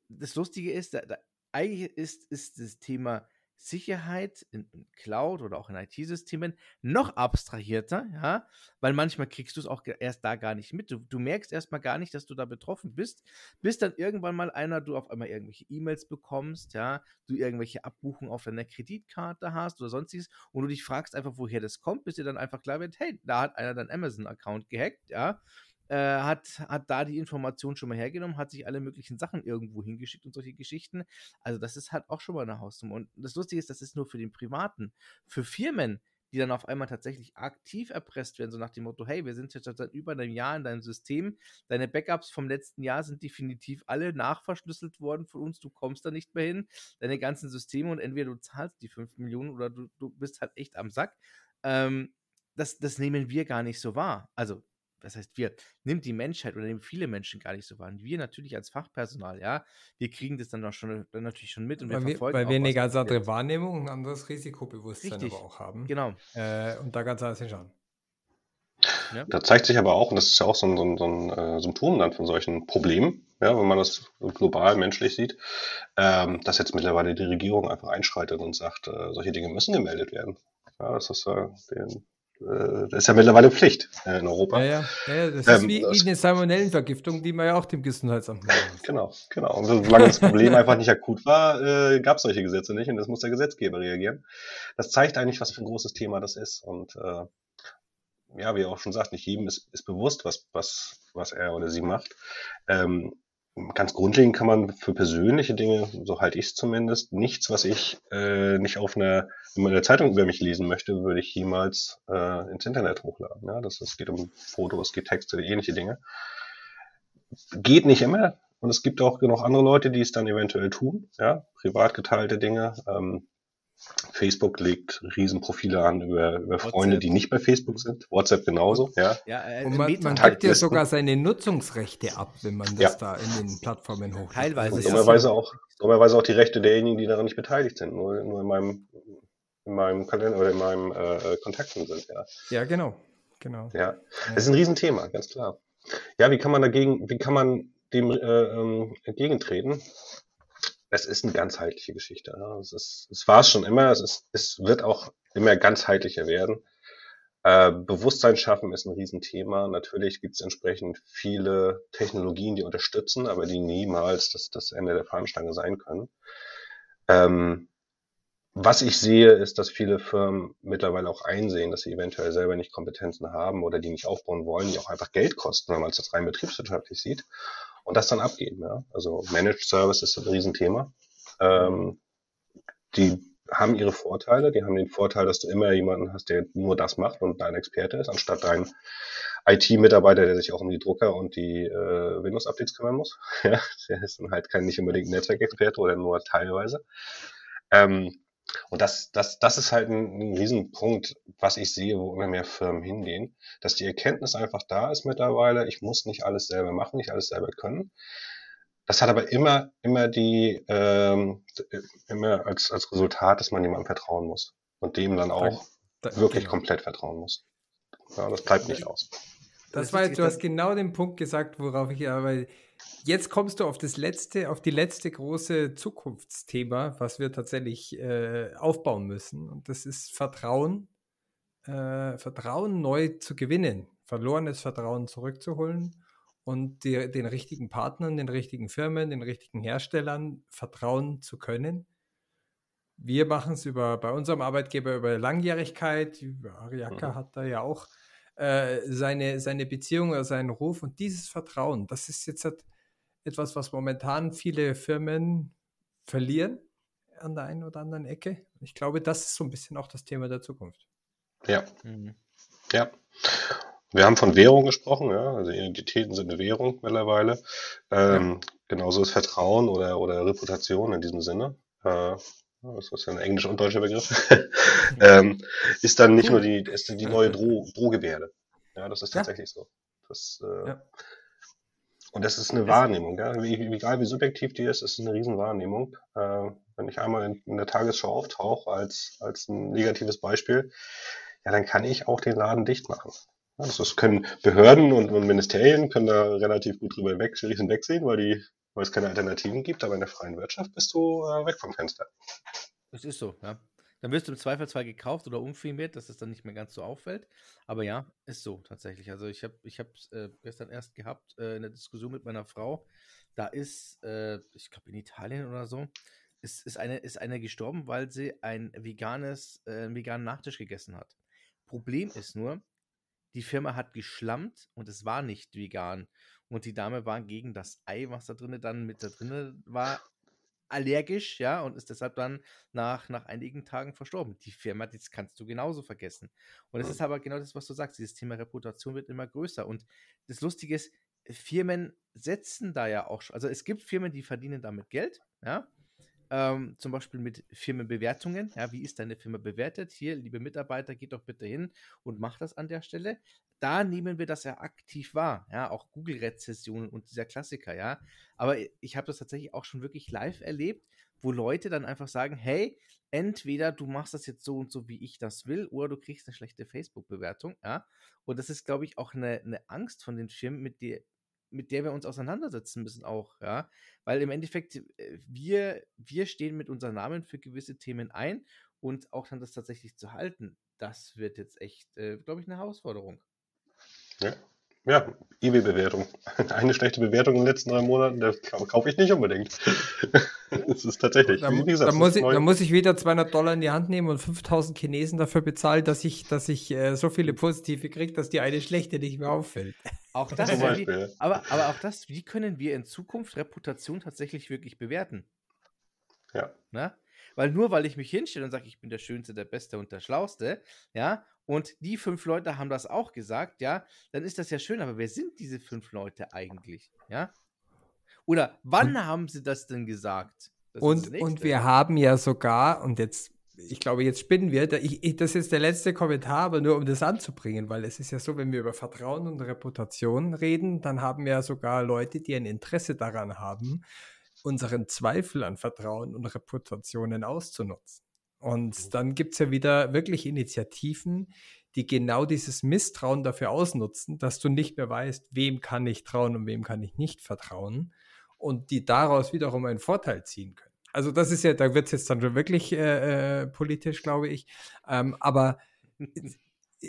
das Lustige ist, da, da, eigentlich ist, ist das Thema Sicherheit in, Cloud oder auch in IT-Systemen noch abstrahierter, ja, weil manchmal kriegst du es auch erst da gar nicht mit. Du, du merkst erstmal gar nicht, dass du da betroffen bist, bis dann irgendwann mal einer, du auf einmal irgendwelche E-Mails bekommst, ja, du irgendwelche Abbuchungen auf deiner Kreditkarte hast oder sonstiges und du dich fragst einfach, woher das kommt, bis dir dann einfach klar wird, hey, da hat einer deinen Amazon-Account gehackt, ja, äh, hat, hat da die Information schon mal hergenommen, hat sich alle möglichen Sachen irgendwo hingeschickt und solche Geschichten. Also das ist halt auch schon mal eine Hausnummer. Und das Lustige ist, das ist nur für den Privaten. Für Firmen, die dann auf einmal tatsächlich aktiv erpresst werden, so nach dem Motto, hey, wir sind jetzt seit über einem Jahr in deinem System, deine Backups vom letzten Jahr sind definitiv alle nachverschlüsselt worden von uns, du kommst da nicht mehr hin, deine ganzen Systeme und entweder du zahlst die 5 Millionen oder du, du bist halt echt am Sack. Ähm, das, das nehmen wir gar nicht so wahr. Also das heißt, wir nimmt die Menschheit oder nehmen viele Menschen gar nicht so wahr. Und wir natürlich als Fachpersonal, ja, wir kriegen das dann auch schon dann natürlich schon mit und wir weil verfolgen. weil wir eine ganz andere Wahrnehmung, ein anderes Risikobewusstsein Richtig, aber auch haben. Genau. Äh, und da ganz anders hinschauen. Ja. Da zeigt sich aber auch, und das ist ja auch so ein, so ein, so ein äh, Symptom dann von solchen Problemen, ja, wenn man das global menschlich sieht, ähm, dass jetzt mittlerweile die Regierung einfach einschreitet und sagt, äh, solche Dinge müssen gemeldet werden. Ja, das ist äh, den, das ist ja mittlerweile Pflicht äh, in Europa. Ja, ja, ja das ähm, ist wie, wie, eine Salmonellenvergiftung, die man ja auch dem Gesundheitsamt macht. Genau, genau. Und solange das Problem einfach nicht akut war, äh, gab es solche Gesetze nicht und das muss der Gesetzgeber reagieren. Das zeigt eigentlich, was für ein großes Thema das ist. Und äh, ja, wie er auch schon sagt, nicht jedem ist, ist bewusst, was, was, was er oder sie macht. Ähm, ganz grundlegend kann man für persönliche Dinge, so halte ich es zumindest, nichts, was ich äh, nicht auf einer, in einer Zeitung über mich lesen möchte, würde ich jemals äh, ins Internet hochladen. Ja? Das, es geht um Fotos, es geht Texte, ähnliche Dinge. Geht nicht immer. Und es gibt auch genug andere Leute, die es dann eventuell tun, ja, privat geteilte Dinge. Ähm, Facebook legt Riesenprofile an über, über Freunde, die nicht bei Facebook sind. WhatsApp genauso, ja. ja äh, und man, man gibt ja sogar seine Nutzungsrechte ab, wenn man das ja. da in den Plattformen hochlädt. Teilweise. Und dummerweise, auch, dummerweise auch die Rechte derjenigen, die daran nicht beteiligt sind, nur, nur in meinem in meinem Kalender oder in meinem äh, äh Kontakten sind, ja. Ja, genau. Genau. Ja. Das ist ein Riesenthema, ganz klar. Ja, wie kann man dagegen, wie kann man dem äh, ähm, entgegentreten? Es ist eine ganzheitliche Geschichte. Ja. Es, ist, es war es schon immer, es, ist, es wird auch immer ganzheitlicher werden. Äh, Bewusstsein schaffen ist ein Riesenthema. Natürlich gibt es entsprechend viele Technologien, die unterstützen, aber die niemals das, das Ende der Fahnenstange sein können. Ähm, was ich sehe, ist, dass viele Firmen mittlerweile auch einsehen, dass sie eventuell selber nicht Kompetenzen haben oder die nicht aufbauen wollen, die auch einfach Geld kosten, wenn man es rein betriebswirtschaftlich sieht und das dann abgeben. Ja? Also Managed Service ist ein Riesenthema. Ähm, die haben ihre Vorteile. Die haben den Vorteil, dass du immer jemanden hast, der nur das macht und dein Experte ist, anstatt dein IT-Mitarbeiter, der sich auch um die Drucker und die äh, Windows-Updates kümmern muss. ja, der ist dann halt kein nicht unbedingt Netzwerkexperte oder nur teilweise. Ähm, Und das, das, das ist halt ein, ein Riesenpunkt, was ich sehe, wo immer mehr Firmen hingehen, dass die Erkenntnis einfach da ist mittlerweile, ich muss nicht alles selber machen, nicht alles selber können. Das hat aber immer, immer die, ähm, immer als, als Resultat, dass man jemandem vertrauen muss und dem dann auch da, da, wirklich genau. komplett vertrauen muss. Ja, das bleibt nicht aus. Das, das war jetzt, du hast genau den Punkt gesagt, worauf ich aber jetzt kommst du auf das letzte, auf die letzte große Zukunftsthema, was wir tatsächlich äh, aufbauen müssen. Und das ist Vertrauen, äh, Vertrauen neu zu gewinnen, verlorenes Vertrauen zurückzuholen und die, den richtigen Partnern, den richtigen Firmen, den richtigen Herstellern vertrauen zu können. Wir machen es über bei unserem Arbeitgeber über Langjährigkeit. Ariaka mhm. hat da ja auch äh, seine, seine Beziehung oder seinen Ruf und dieses Vertrauen, das ist jetzt halt etwas, was momentan viele Firmen verlieren an der einen oder anderen Ecke. Ich glaube, das ist so ein bisschen auch das Thema der Zukunft. Ja. Mhm. Ja. Wir haben von Währung gesprochen, ja, also Identitäten sind eine Währung mittlerweile. Ähm, ja. Genauso ist Vertrauen oder, oder Reputation in diesem Sinne. Äh, das ist ja ein englischer und deutscher Begriff, ähm, ist dann nicht nur die, ist die neue Droh, Drohgebärde. Ja, das ist tatsächlich ja. so. Das, äh, ja. Und das ist eine Wahrnehmung, ja. Egal wie subjektiv die ist, ist eine Riesenwahrnehmung. Äh, wenn ich einmal in, in der Tagesschau auftauche als, als ein negatives Beispiel, ja, dann kann ich auch den Laden dicht machen. Also das können Behörden und, und Ministerien können da relativ gut drüber weg, wegsehen, weil die weil es keine Alternativen gibt, aber in der freien Wirtschaft bist du äh, weg vom Fenster. Das ist so, ja. Dann wirst du im Zweifelsfall gekauft oder umfirmiert, dass es dann nicht mehr ganz so auffällt. Aber ja, ist so tatsächlich. Also ich habe ich es äh, gestern erst gehabt äh, in der Diskussion mit meiner Frau. Da ist, äh, ich glaube in Italien oder so, ist, ist, eine, ist eine gestorben, weil sie ein veganes, äh, einen veganen Nachtisch gegessen hat. Problem ist nur, die Firma hat geschlammt und es war nicht vegan. Und die Dame war gegen das Ei, was da drinnen dann mit da drinnen war, allergisch, ja, und ist deshalb dann nach, nach einigen Tagen verstorben. Die Firma, das kannst du genauso vergessen. Und es ist aber genau das, was du sagst. Dieses Thema Reputation wird immer größer. Und das Lustige ist, Firmen setzen da ja auch schon, also es gibt Firmen, die verdienen damit Geld, ja, ähm, zum Beispiel mit Firmenbewertungen. Ja, wie ist deine Firma bewertet? Hier, liebe Mitarbeiter, geht doch bitte hin und macht das an der Stelle. Da nehmen wir das ja aktiv wahr. Ja, auch Google-Rezessionen und dieser Klassiker, ja. Aber ich habe das tatsächlich auch schon wirklich live erlebt, wo Leute dann einfach sagen, hey, entweder du machst das jetzt so und so, wie ich das will, oder du kriegst eine schlechte Facebook-Bewertung, ja. Und das ist, glaube ich, auch eine, eine Angst von den Firmen, mit der, mit der wir uns auseinandersetzen müssen auch, ja. Weil im Endeffekt, äh, wir, wir stehen mit unseren Namen für gewisse Themen ein und auch dann das tatsächlich zu halten, das wird jetzt echt, äh, glaube ich, eine Herausforderung. Ja, ja eBay-Bewertung. Eine schlechte Bewertung in den letzten drei Monaten, das kaufe ich nicht unbedingt. das ist tatsächlich. Da, gesagt, da, muss ich, da, muss ich, wieder 200 Dollar in die Hand nehmen und 5000 Chinesen dafür bezahlen, dass ich, dass ich äh, so viele positive kriege, dass die eine schlechte nicht mehr auffällt. Auch das, Zum Beispiel. Wie, aber, aber auch das, wie können wir in Zukunft Reputation tatsächlich wirklich bewerten? Ja. Na? Weil nur weil ich mich hinstelle und sage, ich bin der Schönste, der Beste und der Schlauste, ja, und die fünf Leute haben das auch gesagt, ja, dann ist das ja schön, aber wer sind diese fünf Leute eigentlich, ja? Oder wann und, haben sie das denn gesagt? Das und, und wir haben ja sogar, und jetzt, ich glaube, jetzt spinnen wir, ich, ich, das ist der letzte Kommentar, aber nur um das anzubringen, weil es ist ja so, wenn wir über Vertrauen und Reputation reden, dann haben wir ja sogar Leute, die ein Interesse daran haben, unseren Zweifel an Vertrauen und Reputationen auszunutzen. Und dann gibt es ja wieder wirklich Initiativen, die genau dieses Misstrauen dafür ausnutzen, dass du nicht mehr weißt, wem kann ich trauen und wem kann ich nicht vertrauen und die daraus wiederum einen Vorteil ziehen können. Also das ist ja, da wird es jetzt dann schon wirklich äh, äh, politisch, glaube ich. Ähm, aber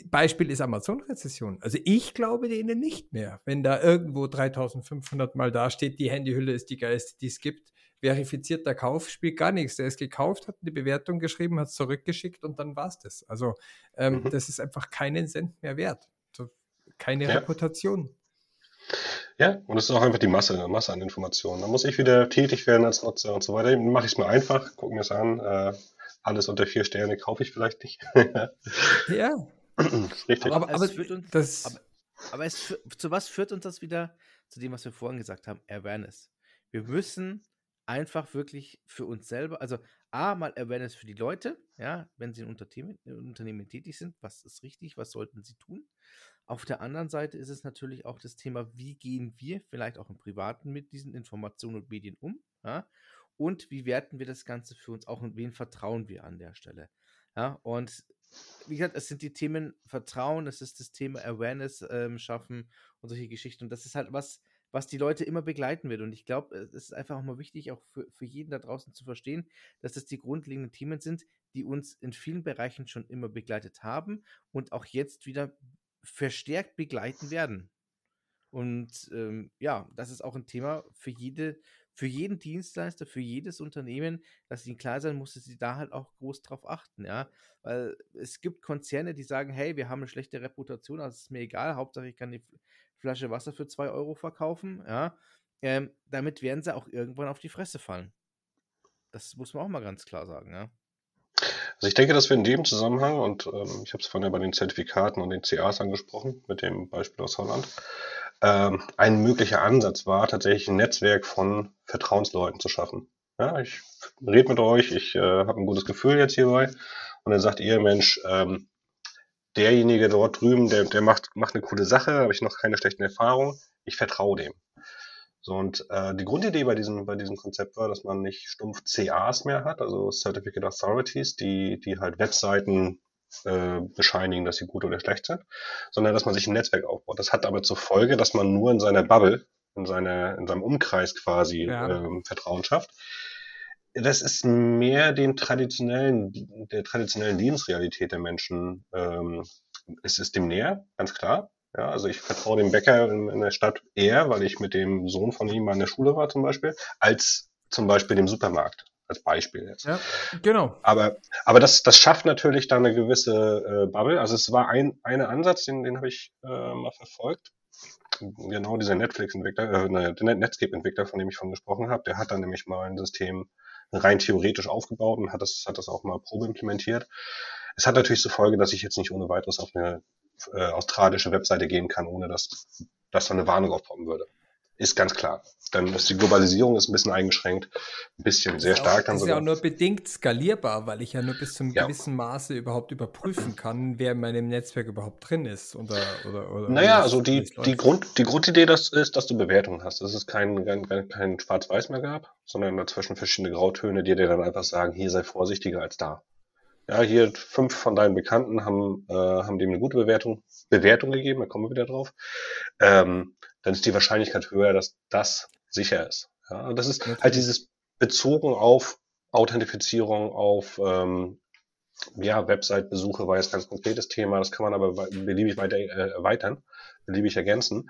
Beispiel ist Amazon-Rezession. Also ich glaube denen nicht mehr, wenn da irgendwo 3500 Mal dasteht, die Handyhülle ist die geilste, die es gibt verifizierter Kauf spielt gar nichts. Der ist gekauft, hat eine Bewertung geschrieben, hat es zurückgeschickt und dann war es das. Also ähm, mhm. das ist einfach keinen Cent mehr wert. So, keine ja. Reputation. Ja, und es ist auch einfach die Masse, eine Masse an Informationen. Da muss ich wieder tätig werden als Nutzer und so weiter. Mache ich es mir einfach, gucke mir es an. Äh, alles unter vier Sterne kaufe ich vielleicht nicht. ja. Richtig. Aber, aber, aber, uns, das, aber, aber es, zu was führt uns das wieder? Zu dem, was wir vorhin gesagt haben, Awareness. Wir müssen einfach wirklich für uns selber, also A, mal Awareness für die Leute, ja, wenn sie in Unternehmen, Unternehmen tätig sind, was ist richtig, was sollten sie tun. Auf der anderen Seite ist es natürlich auch das Thema, wie gehen wir vielleicht auch im Privaten mit diesen Informationen und Medien um, ja, und wie werten wir das Ganze für uns auch und wen vertrauen wir an der Stelle. Ja, und wie gesagt, es sind die Themen Vertrauen, es ist das Thema Awareness ähm, schaffen und solche Geschichten. Und das ist halt was, was die Leute immer begleiten wird. Und ich glaube, es ist einfach auch mal wichtig, auch für, für jeden da draußen zu verstehen, dass das die grundlegenden Themen sind, die uns in vielen Bereichen schon immer begleitet haben und auch jetzt wieder verstärkt begleiten werden. Und ähm, ja, das ist auch ein Thema für jede, für jeden Dienstleister, für jedes Unternehmen, dass ihnen klar sein muss, dass sie da halt auch groß drauf achten, ja. Weil es gibt Konzerne, die sagen, hey, wir haben eine schlechte Reputation, also ist mir egal, Hauptsache ich kann die Flasche Wasser für 2 Euro verkaufen, ja. Ähm, damit werden sie auch irgendwann auf die Fresse fallen. Das muss man auch mal ganz klar sagen, ja. Also ich denke, dass wir in dem Zusammenhang, und ähm, ich habe es vorhin ja bei den Zertifikaten und den CAs angesprochen, mit dem Beispiel aus Holland, ähm, ein möglicher Ansatz war, tatsächlich ein Netzwerk von Vertrauensleuten zu schaffen. Ja, ich rede mit euch, ich äh, habe ein gutes Gefühl jetzt hierbei. Und dann sagt ihr, Mensch, ähm, derjenige dort drüben, der, der macht, macht eine coole Sache, habe ich noch keine schlechten Erfahrungen, ich vertraue dem. So, und äh, die Grundidee bei diesem, bei diesem Konzept war, dass man nicht stumpf CAs mehr hat, also Certificate Authorities, die, die halt Webseiten äh, bescheinigen, dass sie gut oder schlecht sind, sondern dass man sich ein Netzwerk aufbaut. Das hat aber zur Folge, dass man nur in seiner Bubble, in, seiner, in seinem Umkreis quasi ja. ähm, Vertrauen schafft. Das ist mehr den traditionellen, der traditionellen Lebensrealität der Menschen. Ähm, es ist dem näher, ganz klar. Ja, also ich vertraue dem Bäcker in, in der Stadt eher, weil ich mit dem Sohn von ihm mal in der Schule war zum Beispiel, als zum Beispiel dem Supermarkt als Beispiel jetzt. Ja, genau. Aber, aber das, das schafft natürlich dann eine gewisse äh, Bubble. Also es war ein, ein Ansatz, den, den habe ich äh, mal verfolgt. Genau dieser Netflix-Entwickler, äh, der Netscape-Entwickler, von dem ich von gesprochen habe, der hat dann nämlich mal ein System rein theoretisch aufgebaut und hat das, hat das auch mal Probe implementiert. Es hat natürlich zur Folge, dass ich jetzt nicht ohne weiteres auf eine äh, australische Webseite gehen kann, ohne dass, dass da eine Warnung aufkommen würde. Ist ganz klar. Dann ist die Globalisierung ist ein bisschen eingeschränkt, ein bisschen sehr stark. Auch, dann ist sogar. ja auch nur bedingt skalierbar, weil ich ja nur bis zu einem ja. gewissen Maße überhaupt überprüfen kann, wer in meinem Netzwerk überhaupt drin ist. Oder, oder, oder naja, also die, die, Grund, die Grundidee das ist, dass du Bewertungen hast. Dass es kein, kein, kein Schwarz-Weiß mehr gab, sondern dazwischen verschiedene Grautöne, die dir dann einfach sagen, hier sei vorsichtiger als da. Ja, hier fünf von deinen Bekannten haben, äh, haben dem eine gute Bewertung, Bewertung gegeben, da kommen wir wieder drauf. Ähm, dann ist die Wahrscheinlichkeit höher, dass das sicher ist. Ja, und das ist halt dieses bezogen auf Authentifizierung, auf ähm, ja, Website-Besuche war jetzt ganz konkretes Thema, das kann man aber beliebig weiter äh, erweitern, beliebig ergänzen,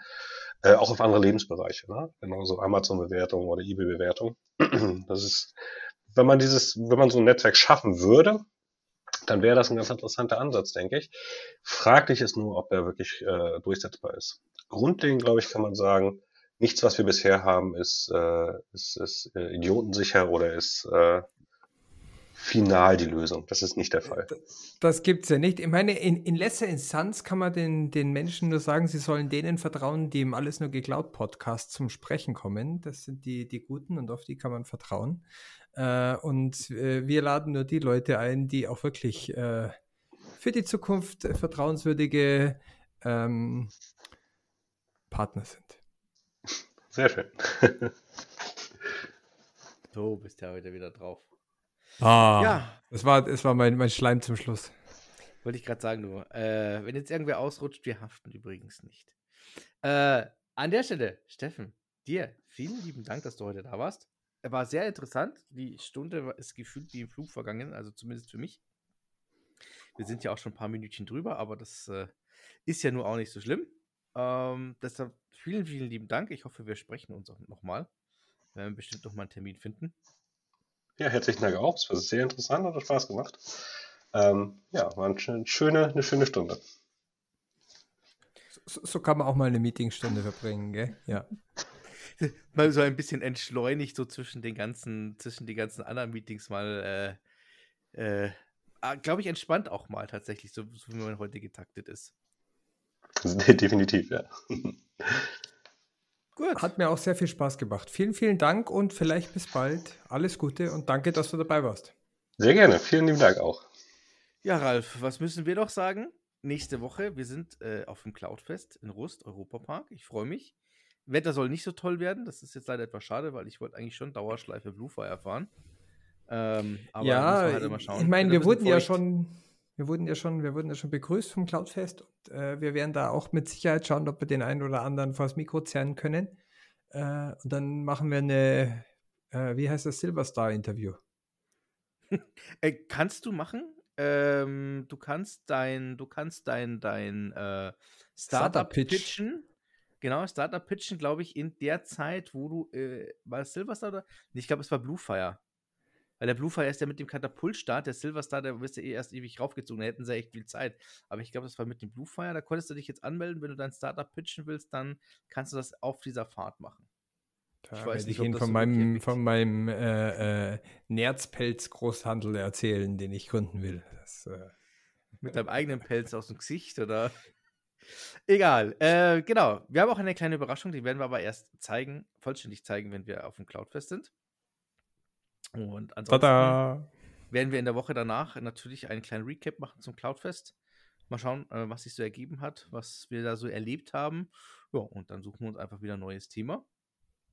äh, auch auf andere Lebensbereiche, ne? genauso Amazon-Bewertung oder eBay-Bewertung. Das ist, wenn man dieses, wenn man so ein Netzwerk schaffen würde, dann wäre das ein ganz interessanter Ansatz, denke ich. Fraglich ist nur, ob er wirklich äh, durchsetzbar ist. Grundlegend, glaube ich, kann man sagen, nichts, was wir bisher haben, ist, äh, ist, ist äh, idiotensicher oder ist äh, final die Lösung. Das ist nicht der Fall. Das gibt es ja nicht. Ich meine, in, in letzter Instanz kann man den, den Menschen nur sagen, sie sollen denen vertrauen, die im Alles nur geklaut Podcast zum Sprechen kommen. Das sind die, die Guten und auf die kann man vertrauen. Äh, und äh, wir laden nur die Leute ein, die auch wirklich äh, für die Zukunft vertrauenswürdige ähm, Partner sind. Sehr schön. so bist du ja heute wieder drauf. Ah, ja. Das war, das war mein, mein Schleim zum Schluss. Wollte ich gerade sagen, du. Äh, wenn jetzt irgendwer ausrutscht, wir haften übrigens nicht. Äh, an der Stelle, Steffen, dir vielen lieben Dank, dass du heute da warst war sehr interessant. Die Stunde ist gefühlt wie im Flug vergangen, also zumindest für mich. Wir sind ja auch schon ein paar Minütchen drüber, aber das äh, ist ja nur auch nicht so schlimm. Ähm, deshalb vielen, vielen lieben Dank. Ich hoffe, wir sprechen uns auch nochmal. Wir werden bestimmt noch mal einen Termin finden. Ja, herzlichen Dank auch. Es war sehr interessant und hat Spaß gemacht. Ähm, ja, war eine schöne, eine schöne Stunde. So, so, kann man auch mal eine Meetingstunde verbringen, gell? Ja. mal so ein bisschen entschleunigt, so zwischen den ganzen, zwischen den ganzen anderen Meetings mal, äh, äh, ah, glaube ich, entspannt auch mal tatsächlich, so, so wie man heute getaktet ist. Definitiv, ja. Gut. Hat mir auch sehr viel Spaß gemacht. Vielen, vielen Dank und vielleicht bis bald. Alles Gute und danke, dass du dabei warst. Sehr gerne. Vielen lieben Dank auch. Ja, Ralf, was müssen wir noch sagen? Nächste Woche, wir sind äh, auf dem Cloudfest in Rust, Europapark. Ich freue mich. Wetter soll nicht so toll werden. Das ist jetzt leider etwas schade, weil ich wollte eigentlich schon Dauerschleife Bluefire fahren. Ähm, ja, halt ich meine, wir wurden feucht. ja schon, wir wurden ja schon, wir wurden ja schon begrüßt vom Cloudfest und äh, wir werden da auch mit Sicherheit schauen, ob wir den einen oder anderen vors Mikro zerren können. Äh, und dann machen wir eine, äh, wie heißt das, Silverstar-Interview. Äh, kannst du machen? Ähm, du kannst dein, du kannst dein, dein äh, Startup, Startup pitchen. Genau, Startup pitchen, glaube ich, in der Zeit, wo du, äh, war es Silverstar oder? Ich glaube, es war Bluefire. Weil der Bluefire ist ja mit dem Katapultstart, der Silverstar, der wirst ja eh erst ewig raufgezogen, da hätten sie echt viel Zeit. Aber ich glaube, das war mit dem Bluefire, da konntest du dich jetzt anmelden, wenn du dein Startup pitchen willst, dann kannst du das auf dieser Fahrt machen. Da ich weiß nicht, ich Ihnen von meinem, von meinem äh, äh, Nerzpelz-Großhandel erzählen, den ich gründen will. Das, äh, Mit deinem eigenen Pelz aus dem Gesicht, oder? Egal. Äh, genau. Wir haben auch eine kleine Überraschung, die werden wir aber erst zeigen, vollständig zeigen, wenn wir auf dem Cloudfest sind. Und ansonsten Tada! werden wir in der Woche danach natürlich einen kleinen Recap machen zum Cloudfest. Mal schauen, äh, was sich so ergeben hat, was wir da so erlebt haben. Ja, und dann suchen wir uns einfach wieder ein neues Thema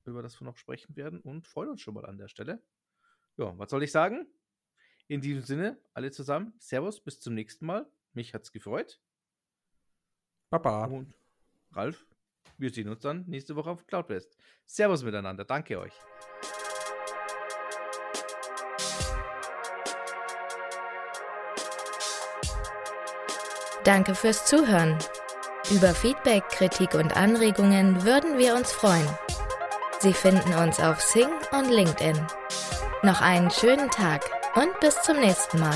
über das wir noch sprechen werden und freuen uns schon mal an der Stelle. Ja, was soll ich sagen? In diesem Sinne, alle zusammen, Servus, bis zum nächsten Mal. Mich hat's gefreut. Papa. Und Ralf, wir sehen uns dann nächste Woche auf Cloudfest. Servus miteinander, danke euch. Danke fürs Zuhören. Über Feedback, Kritik und Anregungen würden wir uns freuen. Sie finden uns auf Sing und LinkedIn. Noch einen schönen Tag und bis zum nächsten Mal.